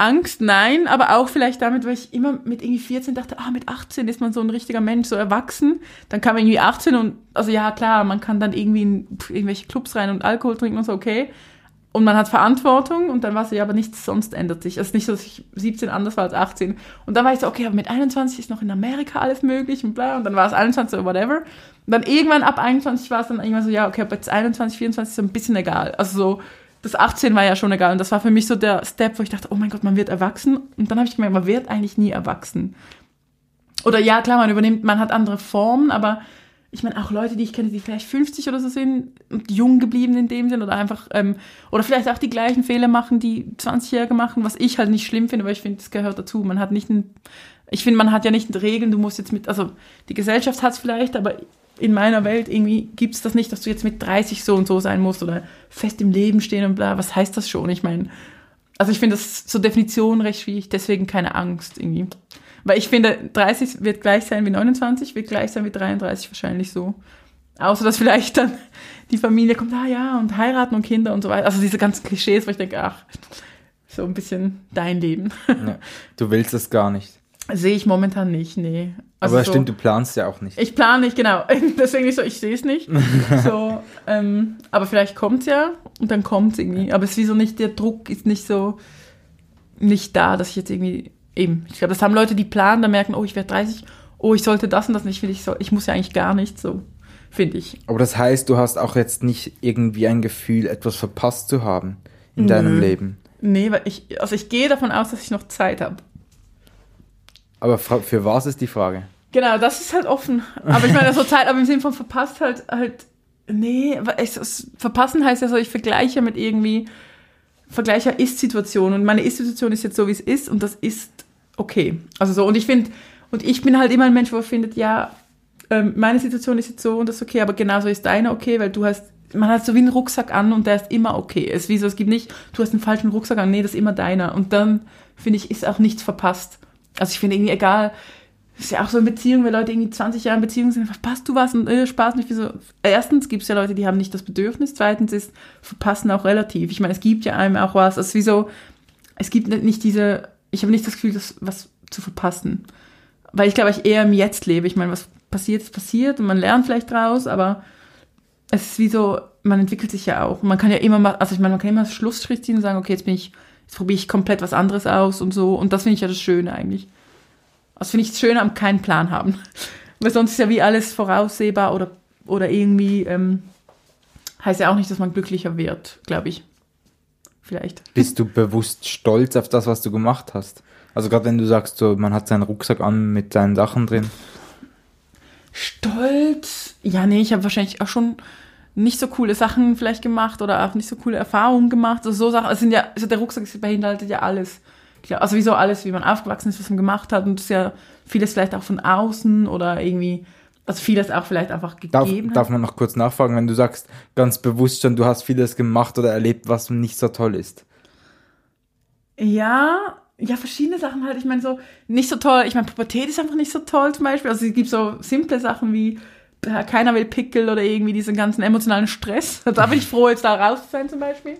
Angst, nein, aber auch vielleicht damit, weil ich immer mit irgendwie 14 dachte, ah, mit 18 ist man so ein richtiger Mensch, so erwachsen. Dann kam irgendwie 18 und, also ja, klar, man kann dann irgendwie in irgendwelche Clubs rein und Alkohol trinken und so, okay. Und man hat Verantwortung und dann war es ja, aber nichts sonst ändert sich. Ist nicht so, dass ich 17 anders war als 18. Und dann war ich so, okay, aber mit 21 ist noch in Amerika alles möglich und bla. Und dann war es 21 oder whatever. Und dann irgendwann ab 21 war es dann irgendwann so, ja, okay, aber jetzt 21, 24 ist so ein bisschen egal. Also so, das 18 war ja schon egal. Und das war für mich so der Step, wo ich dachte, oh mein Gott, man wird erwachsen. Und dann habe ich gemerkt, man wird eigentlich nie erwachsen. Oder ja, klar, man übernimmt, man hat andere Formen, aber ich meine auch Leute, die ich kenne, die vielleicht 50 oder so sind und jung geblieben in dem Sinn oder einfach, ähm, oder vielleicht auch die gleichen Fehler machen, die 20-Jährige machen, was ich halt nicht schlimm finde, weil ich finde, das gehört dazu. Man hat nicht ein, ich finde, man hat ja nicht Regeln, du musst jetzt mit, also die Gesellschaft hat es vielleicht, aber in meiner Welt irgendwie gibt es das nicht, dass du jetzt mit 30 so und so sein musst oder fest im Leben stehen und bla. Was heißt das schon? Ich meine, also ich finde das zur Definition recht schwierig, deswegen keine Angst irgendwie. Weil ich finde, 30 wird gleich sein wie 29, wird gleich sein wie 33 wahrscheinlich so. Außer dass vielleicht dann die Familie kommt, ah ja, und heiraten und Kinder und so weiter. Also diese ganzen Klischees, wo ich denke, ach, so ein bisschen dein Leben. Ja, du willst es gar nicht. Sehe ich momentan nicht, nee. Also Aber so, stimmt, du planst ja auch nicht. Ich plane nicht, genau. Deswegen nicht so, ich sehe es nicht. so, ähm, aber vielleicht kommt's ja und dann kommt's irgendwie. Aber es ist wie so nicht, der Druck ist nicht so, nicht da, dass ich jetzt irgendwie, eben, ich glaube, das haben Leute, die planen, dann merken, oh, ich werde 30, oh, ich sollte das und das nicht, will ich so, ich muss ja eigentlich gar nicht so, finde ich. Aber das heißt, du hast auch jetzt nicht irgendwie ein Gefühl, etwas verpasst zu haben in deinem Nö. Leben. Nee, weil ich, also ich gehe davon aus, dass ich noch Zeit habe. Aber für was ist die Frage? Genau, das ist halt offen. Aber ich meine, so Zeit, aber im Sinne von verpasst halt, halt, nee, verpassen heißt ja so, ich vergleiche mit irgendwie, vergleiche Ist-Situation und meine Ist-Situation ist jetzt so, wie es ist und das ist okay. Also so, und ich finde, und ich bin halt immer ein Mensch, wo findet, ja, ähm, meine Situation ist jetzt so und das ist okay, aber genauso ist deine okay, weil du hast, man hat so wie einen Rucksack an und der ist immer okay. Es ist wie so, es gibt nicht, du hast einen falschen Rucksack an, nee, das ist immer deiner. Und dann, finde ich, ist auch nichts verpasst. Also ich finde irgendwie egal, ist ja auch so in Beziehungen, wenn Leute irgendwie 20 Jahre in Beziehung sind, verpasst du was und äh, Spaß nicht. Wieso? Erstens gibt es ja Leute, die haben nicht das Bedürfnis. Zweitens ist Verpassen auch relativ. Ich meine, es gibt ja einem auch was. Es ist es gibt nicht diese, ich habe nicht das Gefühl, das was zu verpassen. Weil ich glaube, ich eher im Jetzt lebe. Ich meine, was passiert, ist passiert und man lernt vielleicht draus, aber es ist wie so, man entwickelt sich ja auch. Man kann ja immer mal, also ich meine, man kann immer Schlussstrich ziehen und sagen, okay, jetzt bin ich, jetzt probiere ich komplett was anderes aus und so. Und das finde ich ja das Schöne eigentlich. Das finde ich das Schöne am keinen Plan haben. Weil sonst ist ja wie alles voraussehbar oder, oder irgendwie, ähm, heißt ja auch nicht, dass man glücklicher wird, glaube ich. Vielleicht. Bist du bewusst stolz auf das, was du gemacht hast? Also gerade wenn du sagst, so, man hat seinen Rucksack an mit seinen Sachen drin. Stolz? Ja, nee, ich habe wahrscheinlich auch schon nicht so coole Sachen vielleicht gemacht oder auch nicht so coole Erfahrungen gemacht. Also so Sachen, es sind ja, also der Rucksack beinhaltet ja alles. Klar, also wieso alles, wie man aufgewachsen ist, was man gemacht hat und das ist ja vieles vielleicht auch von außen oder irgendwie, also vieles auch vielleicht einfach Darf, gegeben darf hat. man noch kurz nachfragen, wenn du sagst, ganz bewusst schon, du hast vieles gemacht oder erlebt, was nicht so toll ist. Ja, ja, verschiedene Sachen halt. Ich meine, so nicht so toll. Ich meine, Pubertät ist einfach nicht so toll zum Beispiel. Also es gibt so simple Sachen wie keiner will Pickel oder irgendwie diesen ganzen emotionalen Stress. Da bin ich froh, jetzt da raus zu sein zum Beispiel.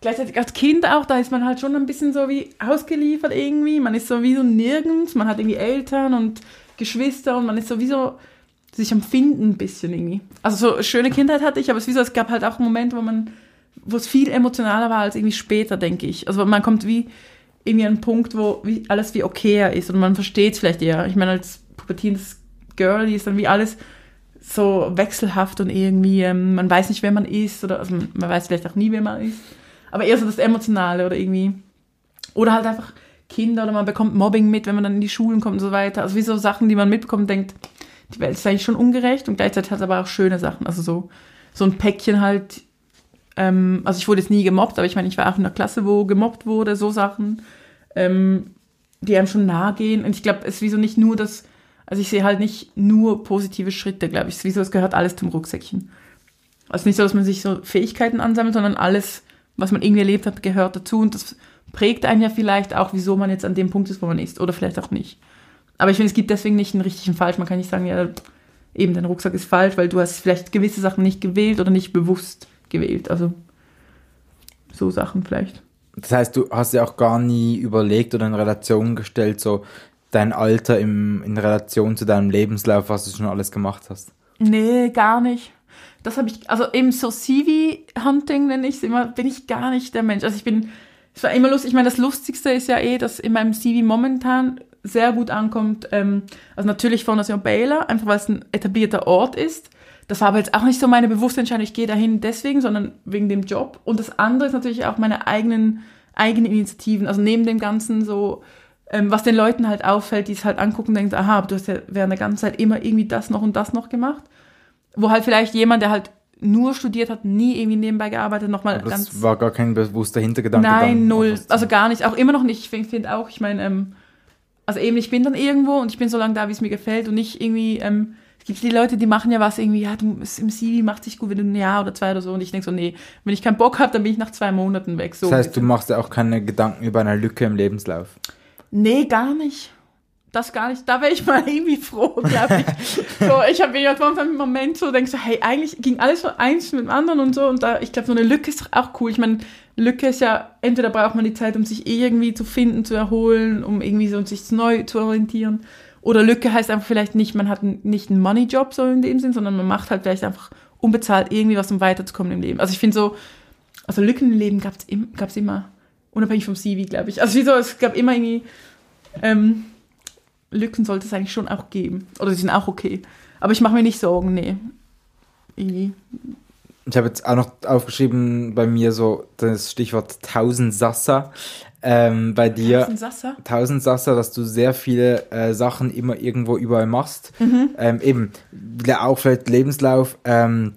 Gleichzeitig als Kind auch, da ist man halt schon ein bisschen so wie ausgeliefert irgendwie. Man ist so wie so nirgends. Man hat irgendwie Eltern und Geschwister und man ist sowieso sich am Finden ein bisschen irgendwie. Also so eine schöne Kindheit hatte ich, aber es wie so, es gab halt auch einen Moment, wo man, wo es viel emotionaler war als irgendwie später, denke ich. Also man kommt wie irgendwie an einen Punkt, wo wie alles wie okayer ist und man versteht es vielleicht eher. Ich meine, als pubertierendes Girl ist dann wie alles so wechselhaft und irgendwie, ähm, man weiß nicht, wer man ist oder also man, weiß vielleicht auch nie, wer man ist. Aber eher so das Emotionale oder irgendwie. Oder halt einfach Kinder oder man bekommt Mobbing mit, wenn man dann in die Schulen kommt und so weiter. Also wie so Sachen, die man mitbekommt, und denkt, die Welt ist eigentlich schon ungerecht und gleichzeitig hat es aber auch schöne Sachen. Also so, so ein Päckchen halt. Ähm, also ich wurde jetzt nie gemobbt, aber ich meine, ich war auch in einer Klasse, wo gemobbt wurde, so Sachen, ähm, die einem schon nahe gehen. Und ich glaube, es ist wie so nicht nur das, also ich sehe halt nicht nur positive Schritte, glaube ich. Es ist wie so, es gehört alles zum Rucksäckchen. Also nicht so, dass man sich so Fähigkeiten ansammelt, sondern alles, was man irgendwie erlebt hat, gehört dazu und das prägt einen ja vielleicht auch, wieso man jetzt an dem Punkt ist, wo man ist oder vielleicht auch nicht. Aber ich finde, es gibt deswegen nicht einen richtigen Falsch. Man kann nicht sagen, ja, eben dein Rucksack ist falsch, weil du hast vielleicht gewisse Sachen nicht gewählt oder nicht bewusst gewählt. Also so Sachen vielleicht. Das heißt, du hast ja auch gar nie überlegt oder in Relation gestellt, so dein Alter im, in Relation zu deinem Lebenslauf, was du schon alles gemacht hast. Nee, gar nicht. Das habe ich, also eben so CV-Hunting nenne ich es immer, bin ich gar nicht der Mensch. Also ich bin, es war immer lustig, ich meine, das Lustigste ist ja eh, dass in meinem CV momentan sehr gut ankommt, ähm, also natürlich Fondation Baylor, einfach weil es ein etablierter Ort ist. Das war aber jetzt auch nicht so meine bewusste Entscheidung, ich gehe dahin deswegen, sondern wegen dem Job. Und das andere ist natürlich auch meine eigenen, eigenen Initiativen. Also neben dem Ganzen so, ähm, was den Leuten halt auffällt, die es halt angucken und denken, aha, du hast ja während der ganzen Zeit immer irgendwie das noch und das noch gemacht. Wo halt vielleicht jemand, der halt nur studiert hat, nie irgendwie nebenbei gearbeitet, nochmal ganz. das war gar kein bewusster Hintergedanke. Nein, null. Also gar nicht. Auch immer noch nicht. Ich finde find auch, ich meine, ähm, also eben, ich bin dann irgendwo und ich bin so lange da, wie es mir gefällt und nicht irgendwie, ähm, es gibt die Leute, die machen ja was irgendwie, ja, du, im CV macht sich gut, wenn du ein Jahr oder zwei oder so und ich denke so, nee, wenn ich keinen Bock habe, dann bin ich nach zwei Monaten weg. So Das heißt, du machst ja auch keine Gedanken über eine Lücke im Lebenslauf. Nee, gar nicht. Das gar nicht. Da wäre ich mal irgendwie froh, glaube ich. so, ich habe irgendwann einen Moment so, denkst so, hey, eigentlich ging alles so eins mit dem anderen und so. Und da, ich glaube, so eine Lücke ist auch cool. Ich meine, Lücke ist ja, entweder braucht man die Zeit, um sich irgendwie zu finden, zu erholen, um irgendwie so sich neu zu orientieren. Oder Lücke heißt einfach vielleicht nicht, man hat nicht einen Money-Job so in dem Sinn, sondern man macht halt vielleicht einfach unbezahlt irgendwie was, um weiterzukommen im Leben. Also ich finde so, also Lücken im Leben gab's im, gab's immer, unabhängig vom CV, glaube ich. Also wie so, es gab immer irgendwie, ähm, Lücken sollte es eigentlich schon auch geben. Oder die sind auch okay. Aber ich mache mir nicht Sorgen, nee. Irgendwie. Ich habe jetzt auch noch aufgeschrieben bei mir so das Stichwort 1000 Sassa. Ähm, bei dir. Das ist ein Sasser. 1000 Sassa, dass du sehr viele äh, Sachen immer irgendwo überall machst. Ähm, eben, auch vielleicht Lebenslauf. Ähm,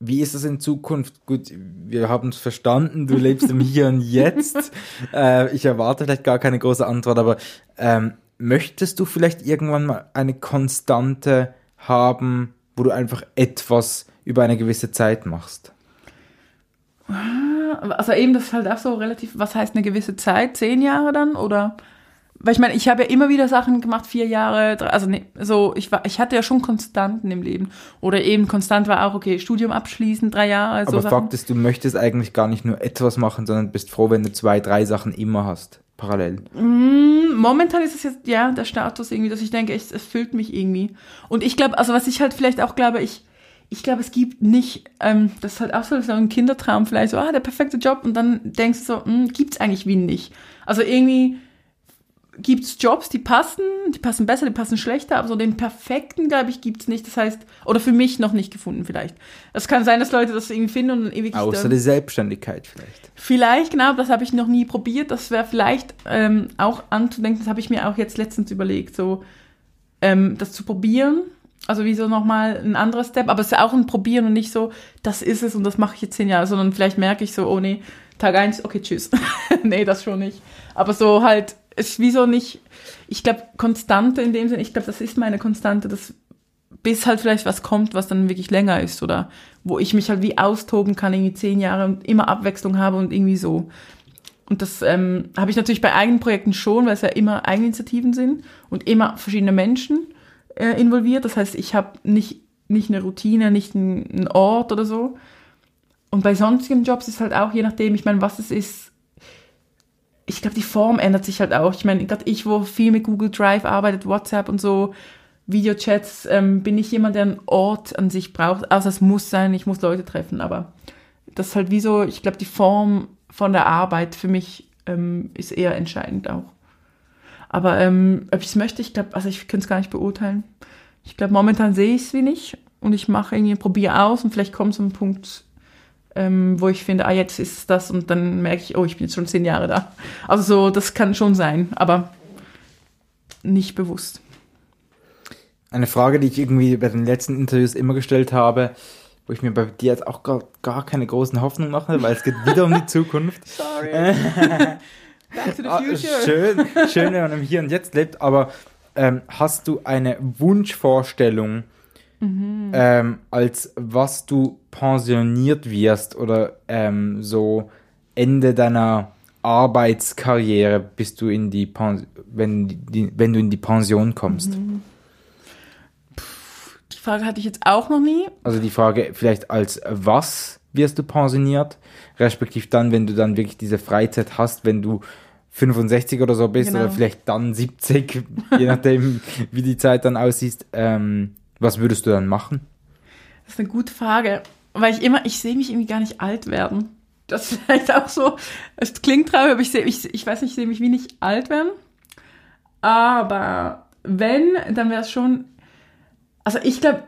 wie ist das in Zukunft? Gut, wir haben es verstanden, du lebst im Hier und Jetzt. Äh, ich erwarte vielleicht gar keine große Antwort, aber ähm, möchtest du vielleicht irgendwann mal eine Konstante haben, wo du einfach etwas über eine gewisse Zeit machst? Also eben, das ist halt auch so relativ, was heißt eine gewisse Zeit? Zehn Jahre dann? Oder? Weil ich meine, ich habe ja immer wieder Sachen gemacht, vier Jahre, drei, also nee, so, ich war, ich hatte ja schon Konstanten im Leben. Oder eben konstant war auch, okay, Studium abschließen, drei Jahre, so aber Sachen. Fakt ist, du möchtest eigentlich gar nicht nur etwas machen, sondern bist froh, wenn du zwei, drei Sachen immer hast, parallel. Mm, Momentan ist es jetzt, ja, der Status irgendwie, dass ich denke, es, es füllt mich irgendwie. Und ich glaube, also was ich halt vielleicht auch glaube, ich, ich glaube, es gibt nicht, ähm, das ist halt auch so so ein Kindertraum vielleicht, so, ah, der perfekte Job und dann denkst du so, hm, gibt's eigentlich wie nicht. Also irgendwie gibt's Jobs, die passen, die passen besser, die passen schlechter, aber so den perfekten, glaube ich, gibt's nicht. Das heißt, oder für mich noch nicht gefunden vielleicht. Es kann sein, dass Leute das irgendwie finden und dann ewig Außer die Selbstständigkeit vielleicht. Vielleicht, genau, das habe ich noch nie probiert. Das wäre vielleicht ähm, auch anzudenken, das habe ich mir auch jetzt letztens überlegt, so ähm, das zu probieren. Also wie so nochmal ein anderer Step, aber es ist auch ein Probieren und nicht so, das ist es und das mache ich jetzt zehn Jahre, sondern vielleicht merke ich so, oh nee, Tag eins, okay, tschüss. nee, das schon nicht. Aber so halt, es ist wie so nicht, ich glaube, Konstante in dem Sinne, ich glaube, das ist meine Konstante, das bis halt vielleicht was kommt, was dann wirklich länger ist oder wo ich mich halt wie austoben kann, irgendwie zehn Jahre und immer Abwechslung habe und irgendwie so. Und das ähm, habe ich natürlich bei eigenen Projekten schon, weil es ja immer Eigeninitiativen sind und immer verschiedene Menschen äh, involviert. Das heißt, ich habe nicht, nicht eine Routine, nicht einen Ort oder so. Und bei sonstigen Jobs ist halt auch, je nachdem, ich meine, was es ist, ich glaube, die Form ändert sich halt auch. Ich meine, gerade ich, wo viel mit Google Drive arbeitet, WhatsApp und so, Videochats, ähm, bin ich jemand, der einen Ort an sich braucht. Also es muss sein, ich muss Leute treffen, aber das ist halt wie so, ich glaube, die Form von der Arbeit für mich ähm, ist eher entscheidend auch. Aber ähm, ob ich es möchte, ich glaube, also ich könnte es gar nicht beurteilen. Ich glaube, momentan sehe ich es wie nicht und ich mache irgendwie, probiere aus und vielleicht kommt so ein Punkt, ähm, wo ich finde, ah, jetzt ist es das und dann merke ich, oh, ich bin jetzt schon zehn Jahre da. Also so, das kann schon sein, aber nicht bewusst. Eine Frage, die ich irgendwie bei den letzten Interviews immer gestellt habe, wo ich mir bei dir jetzt auch gar, gar keine großen Hoffnungen mache, weil es geht wieder um die Zukunft. Sorry. Back to the Ah, future. schön, schön, wenn man im Hier und Jetzt lebt, aber ähm, hast du eine Wunschvorstellung ähm, als was du pensioniert wirst oder ähm, so Ende deiner Arbeitskarriere, bis du in die, Pen wenn, die, wenn du in die Pension kommst. Die Frage hatte ich jetzt auch noch nie. Also die Frage vielleicht als was wirst du pensioniert, respektiv dann, wenn du dann wirklich diese Freizeit hast, wenn du 65 oder so bist Genau. oder vielleicht dann 70, je nachdem, wie die Zeit dann aussieht. Ähm, was würdest du dann machen? Das ist eine gute Frage, weil ich immer, ich sehe mich irgendwie gar nicht alt werden. Das ist vielleicht auch so, es klingt traurig, aber ich sehe, ich, ich weiß nicht, ich sehe mich wie nicht alt werden. Aber wenn, dann wäre es schon, also ich glaube,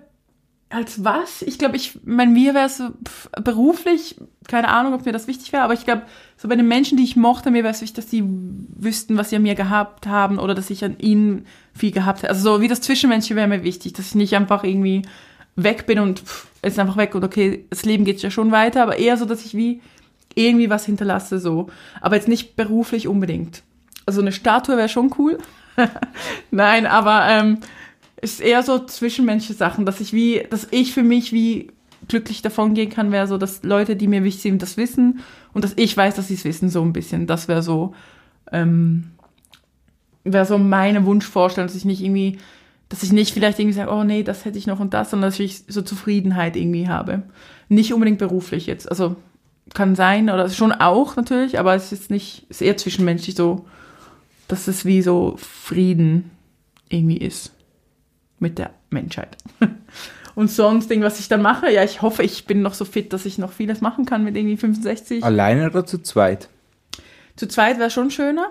als was? Ich glaube, ich, mein mir wäre es beruflich, keine Ahnung, ob mir das wichtig wäre, aber ich glaube, so bei den Menschen, die ich mochte, mir wäre es wichtig, dass die wüssten, was sie an mir gehabt haben oder dass ich an ihnen viel gehabt habe. Also so wie das Zwischenmenschliche wäre mir wichtig, dass ich nicht einfach irgendwie weg bin und pff, ist einfach weg und okay, das Leben geht ja schon weiter, aber eher so, dass ich wie irgendwie was hinterlasse, so. Aber jetzt nicht beruflich unbedingt. Also eine Statue wäre schon cool. Nein, aber ähm, ist eher so zwischenmenschliche Sachen, dass ich wie, dass ich für mich wie glücklich davon gehen kann, wäre so, dass Leute, die mir wichtig sind, das wissen und dass ich weiß, dass sie es wissen, so ein bisschen. Das wäre so, ähm, wäre so meine Wunschvorstellung, dass ich nicht irgendwie, dass ich nicht vielleicht irgendwie sage, oh nee, das hätte ich noch und das, sondern dass ich so Zufriedenheit irgendwie habe. Nicht unbedingt beruflich jetzt. Also kann sein, oder schon auch natürlich, aber es ist nicht, es ist eher zwischenmenschlich so, dass es wie so Frieden irgendwie ist mit der Menschheit. Und sonst, Ding, was ich dann mache, ja, ich hoffe, ich bin noch so fit, dass ich noch vieles machen kann mit irgendwie 65. Alleine oder zu zweit? Zu zweit wäre schon schöner.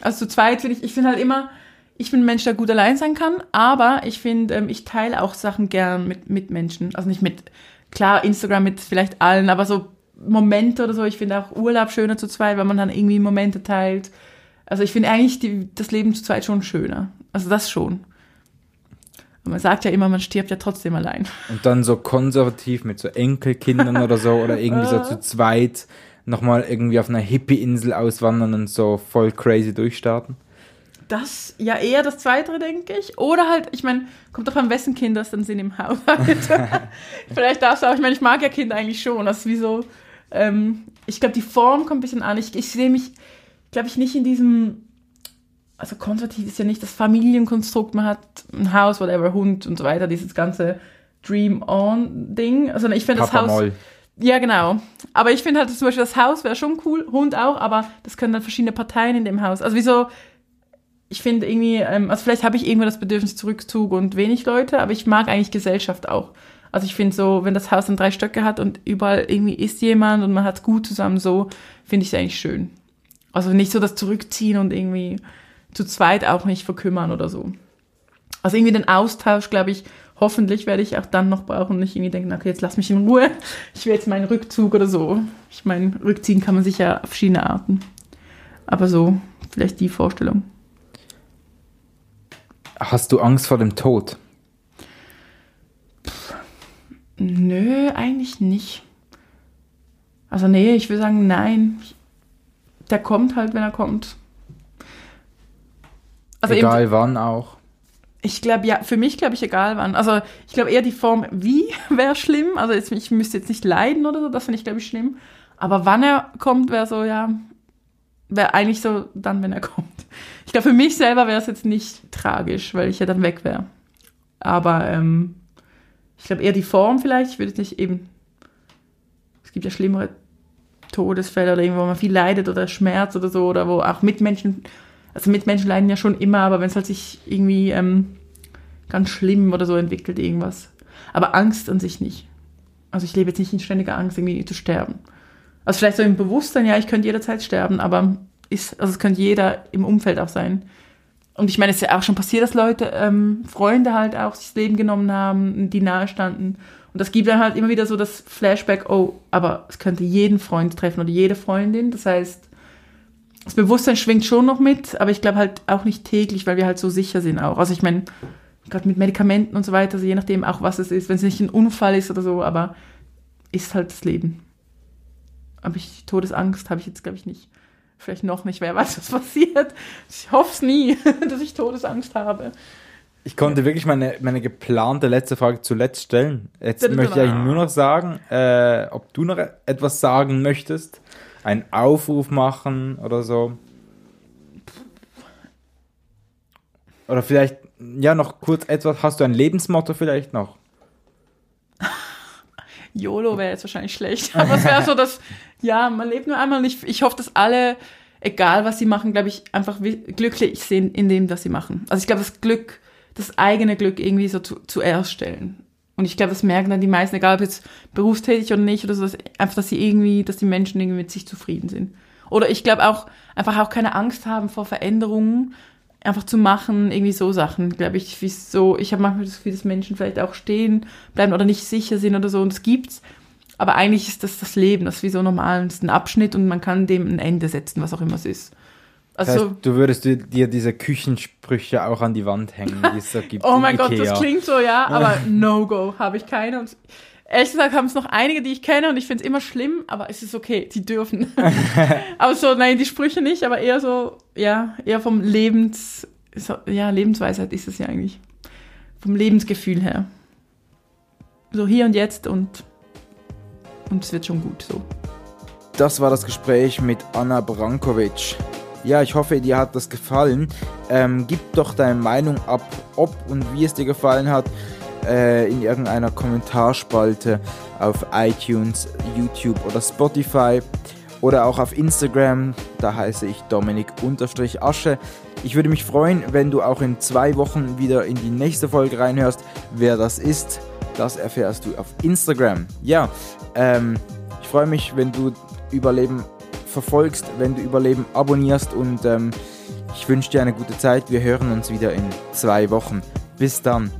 Also zu zweit finde ich, ich finde halt immer, ich bin ein Mensch, der gut allein sein kann, aber ich finde, ähm, ich teile auch Sachen gern mit, mit Menschen. Also nicht mit, klar, Instagram mit vielleicht allen, aber so Momente oder so. Ich finde auch Urlaub schöner zu zweit, weil man dann irgendwie Momente teilt. Also ich finde eigentlich die, das Leben zu zweit schon schöner. Also das schon. Man sagt ja immer, man stirbt ja trotzdem allein. Und dann so konservativ mit so Enkelkindern oder so oder irgendwie so zu zweit nochmal irgendwie auf einer Hippie-Insel auswandern und so voll crazy durchstarten. Das, ja, eher das Zweite, denke ich. Oder halt, ich meine, kommt doch an, wessen Kinder es dann sind im Haushalt. Vielleicht darfst du auch, ich meine, ich mag ja Kinder eigentlich schon. Das ist wie so, ähm, ich glaube, die Form kommt ein bisschen an. Ich, ich sehe mich, glaube ich, nicht in diesem, also konservativ ist ja nicht das Familienkonstrukt, man hat ein Haus, whatever, Hund und so weiter, dieses ganze Dream-On-Ding. Also ich finde das Haus... Moll. Ja, genau. Aber ich finde halt zum Beispiel das Haus wäre schon cool, Hund auch, aber das können dann verschiedene Parteien in dem Haus. Also wieso, ich finde irgendwie, ähm, also vielleicht habe ich irgendwo das Bedürfnis zu Rückzug und wenig Leute, aber ich mag eigentlich Gesellschaft auch. Also ich finde so, wenn das Haus dann drei Stöcke hat und überall irgendwie ist jemand und man hat es gut zusammen, so finde ich es eigentlich schön. Also nicht so das Zurückziehen und irgendwie zu zweit auch nicht verkümmern oder so. Also irgendwie den Austausch, glaube ich, hoffentlich werde ich auch dann noch brauchen und nicht irgendwie denken, okay, jetzt lass mich in Ruhe, ich will jetzt meinen Rückzug oder so. Ich meine, rückziehen kann man sich ja auf verschiedene Arten. Aber so, vielleicht die Vorstellung. Hast du Angst vor dem Tod? Nö, eigentlich nicht. Also nee, ich will sagen, nein. Der kommt halt, wenn er kommt. Also eben- Egal wann auch. Ich glaube, ja, für mich glaube ich egal wann. Also ich glaube eher die Form, wie wäre schlimm. Also jetzt, ich müsste jetzt nicht leiden oder so, das finde ich, glaube ich, schlimm. Aber wann er kommt, wäre so, ja, wäre eigentlich so dann, wenn er kommt. Ich glaube, für mich selber wäre es jetzt nicht tragisch, weil ich ja dann weg wäre. Aber ähm, ich glaube eher die Form vielleicht. Ich würde nicht eben. Es gibt ja schlimmere Todesfälle oder irgendwo, wo man viel leidet oder Schmerz oder so, oder wo auch Mitmenschen also Mitmenschen leiden ja schon immer, aber wenn es halt sich irgendwie ähm, ganz schlimm oder so entwickelt, irgendwas. Aber Angst an sich nicht. Also ich lebe jetzt nicht in ständiger Angst, irgendwie zu sterben. Also vielleicht so im Bewusstsein, ja, ich könnte jederzeit sterben, aber ist, also es könnte jeder im Umfeld auch sein. Und ich meine, es ist ja auch schon passiert, dass Leute, ähm, Freunde halt auch sich das Leben genommen haben, die nahe standen. Und das gibt dann halt immer wieder so das Flashback, oh, aber es könnte jeden Freund treffen oder jede Freundin. Das heißt, das Bewusstsein schwingt schon noch mit, aber ich glaube halt auch nicht täglich, weil wir halt so sicher sind auch. Also ich meine, gerade mit Medikamenten und so weiter, also je nachdem auch was es ist, wenn es nicht ein Unfall ist oder so, aber ist halt das Leben. Aber ich Todesangst habe ich jetzt glaube ich nicht. Vielleicht noch nicht, wer weiß, was passiert. Ich hoffe es nie, dass ich Todesangst habe. Ich konnte wirklich meine, meine geplante letzte Frage zuletzt stellen. Jetzt möchte ich eigentlich nur noch sagen, äh, ob du noch etwas sagen möchtest, einen Aufruf machen oder so. Oder vielleicht, ja, noch kurz etwas, hast du ein Lebensmotto vielleicht noch? YOLO wäre jetzt wahrscheinlich schlecht, aber es wäre so, dass, ja, man lebt nur einmal und ich, ich hoffe, dass alle, egal was sie machen, glaube ich, einfach glücklich sind in dem, was sie machen. Also ich glaube, das Glück das eigene Glück irgendwie so zu, zuerst stellen. Und ich glaube, das merken dann die meisten, egal ob jetzt berufstätig oder nicht, oder so, dass einfach, dass sie irgendwie, dass die Menschen irgendwie mit sich zufrieden sind. Oder ich glaube auch, einfach auch keine Angst haben vor Veränderungen, einfach zu machen, irgendwie so Sachen, glaube ich, wie so, ich habe manchmal das Gefühl, dass Menschen vielleicht auch stehen bleiben oder nicht sicher sind oder so, und es gibt's. Aber eigentlich ist das das Leben, das ist wie so normal, ist ein Abschnitt und man kann dem ein Ende setzen, was auch immer es ist. Also, das heißt, du würdest dir diese Küchensprüche auch an die Wand hängen, die es da gibt. oh mein Gott, das klingt so, ja, aber No-Go habe ich keine. Und ehrlich gesagt haben es noch einige, die ich kenne und ich finde es immer schlimm, aber es ist okay, die dürfen. aber so, nein, die Sprüche nicht, aber eher so, ja, eher vom Lebens, so, ja, Lebensweisheit ist es ja eigentlich. Vom Lebensgefühl her. So hier und jetzt und, und es wird schon gut so. Das war das Gespräch mit Anna Brankovic. Ja, ich hoffe, dir hat das gefallen. Ähm, gib doch deine Meinung ab, ob und wie es dir gefallen hat, äh, in irgendeiner Kommentarspalte auf iTunes, YouTube oder Spotify oder auch auf Instagram. Da heiße ich Dominik-Asche. Ich würde mich freuen, wenn du auch in zwei Wochen wieder in die nächste Folge reinhörst. Wer das ist, das erfährst du auf Instagram. Ja, ähm, ich freue mich, wenn du Überleben verfolgst, wenn du Überleben abonnierst und ähm, ich wünsche dir eine gute Zeit. Wir hören uns wieder in zwei Wochen. Bis dann.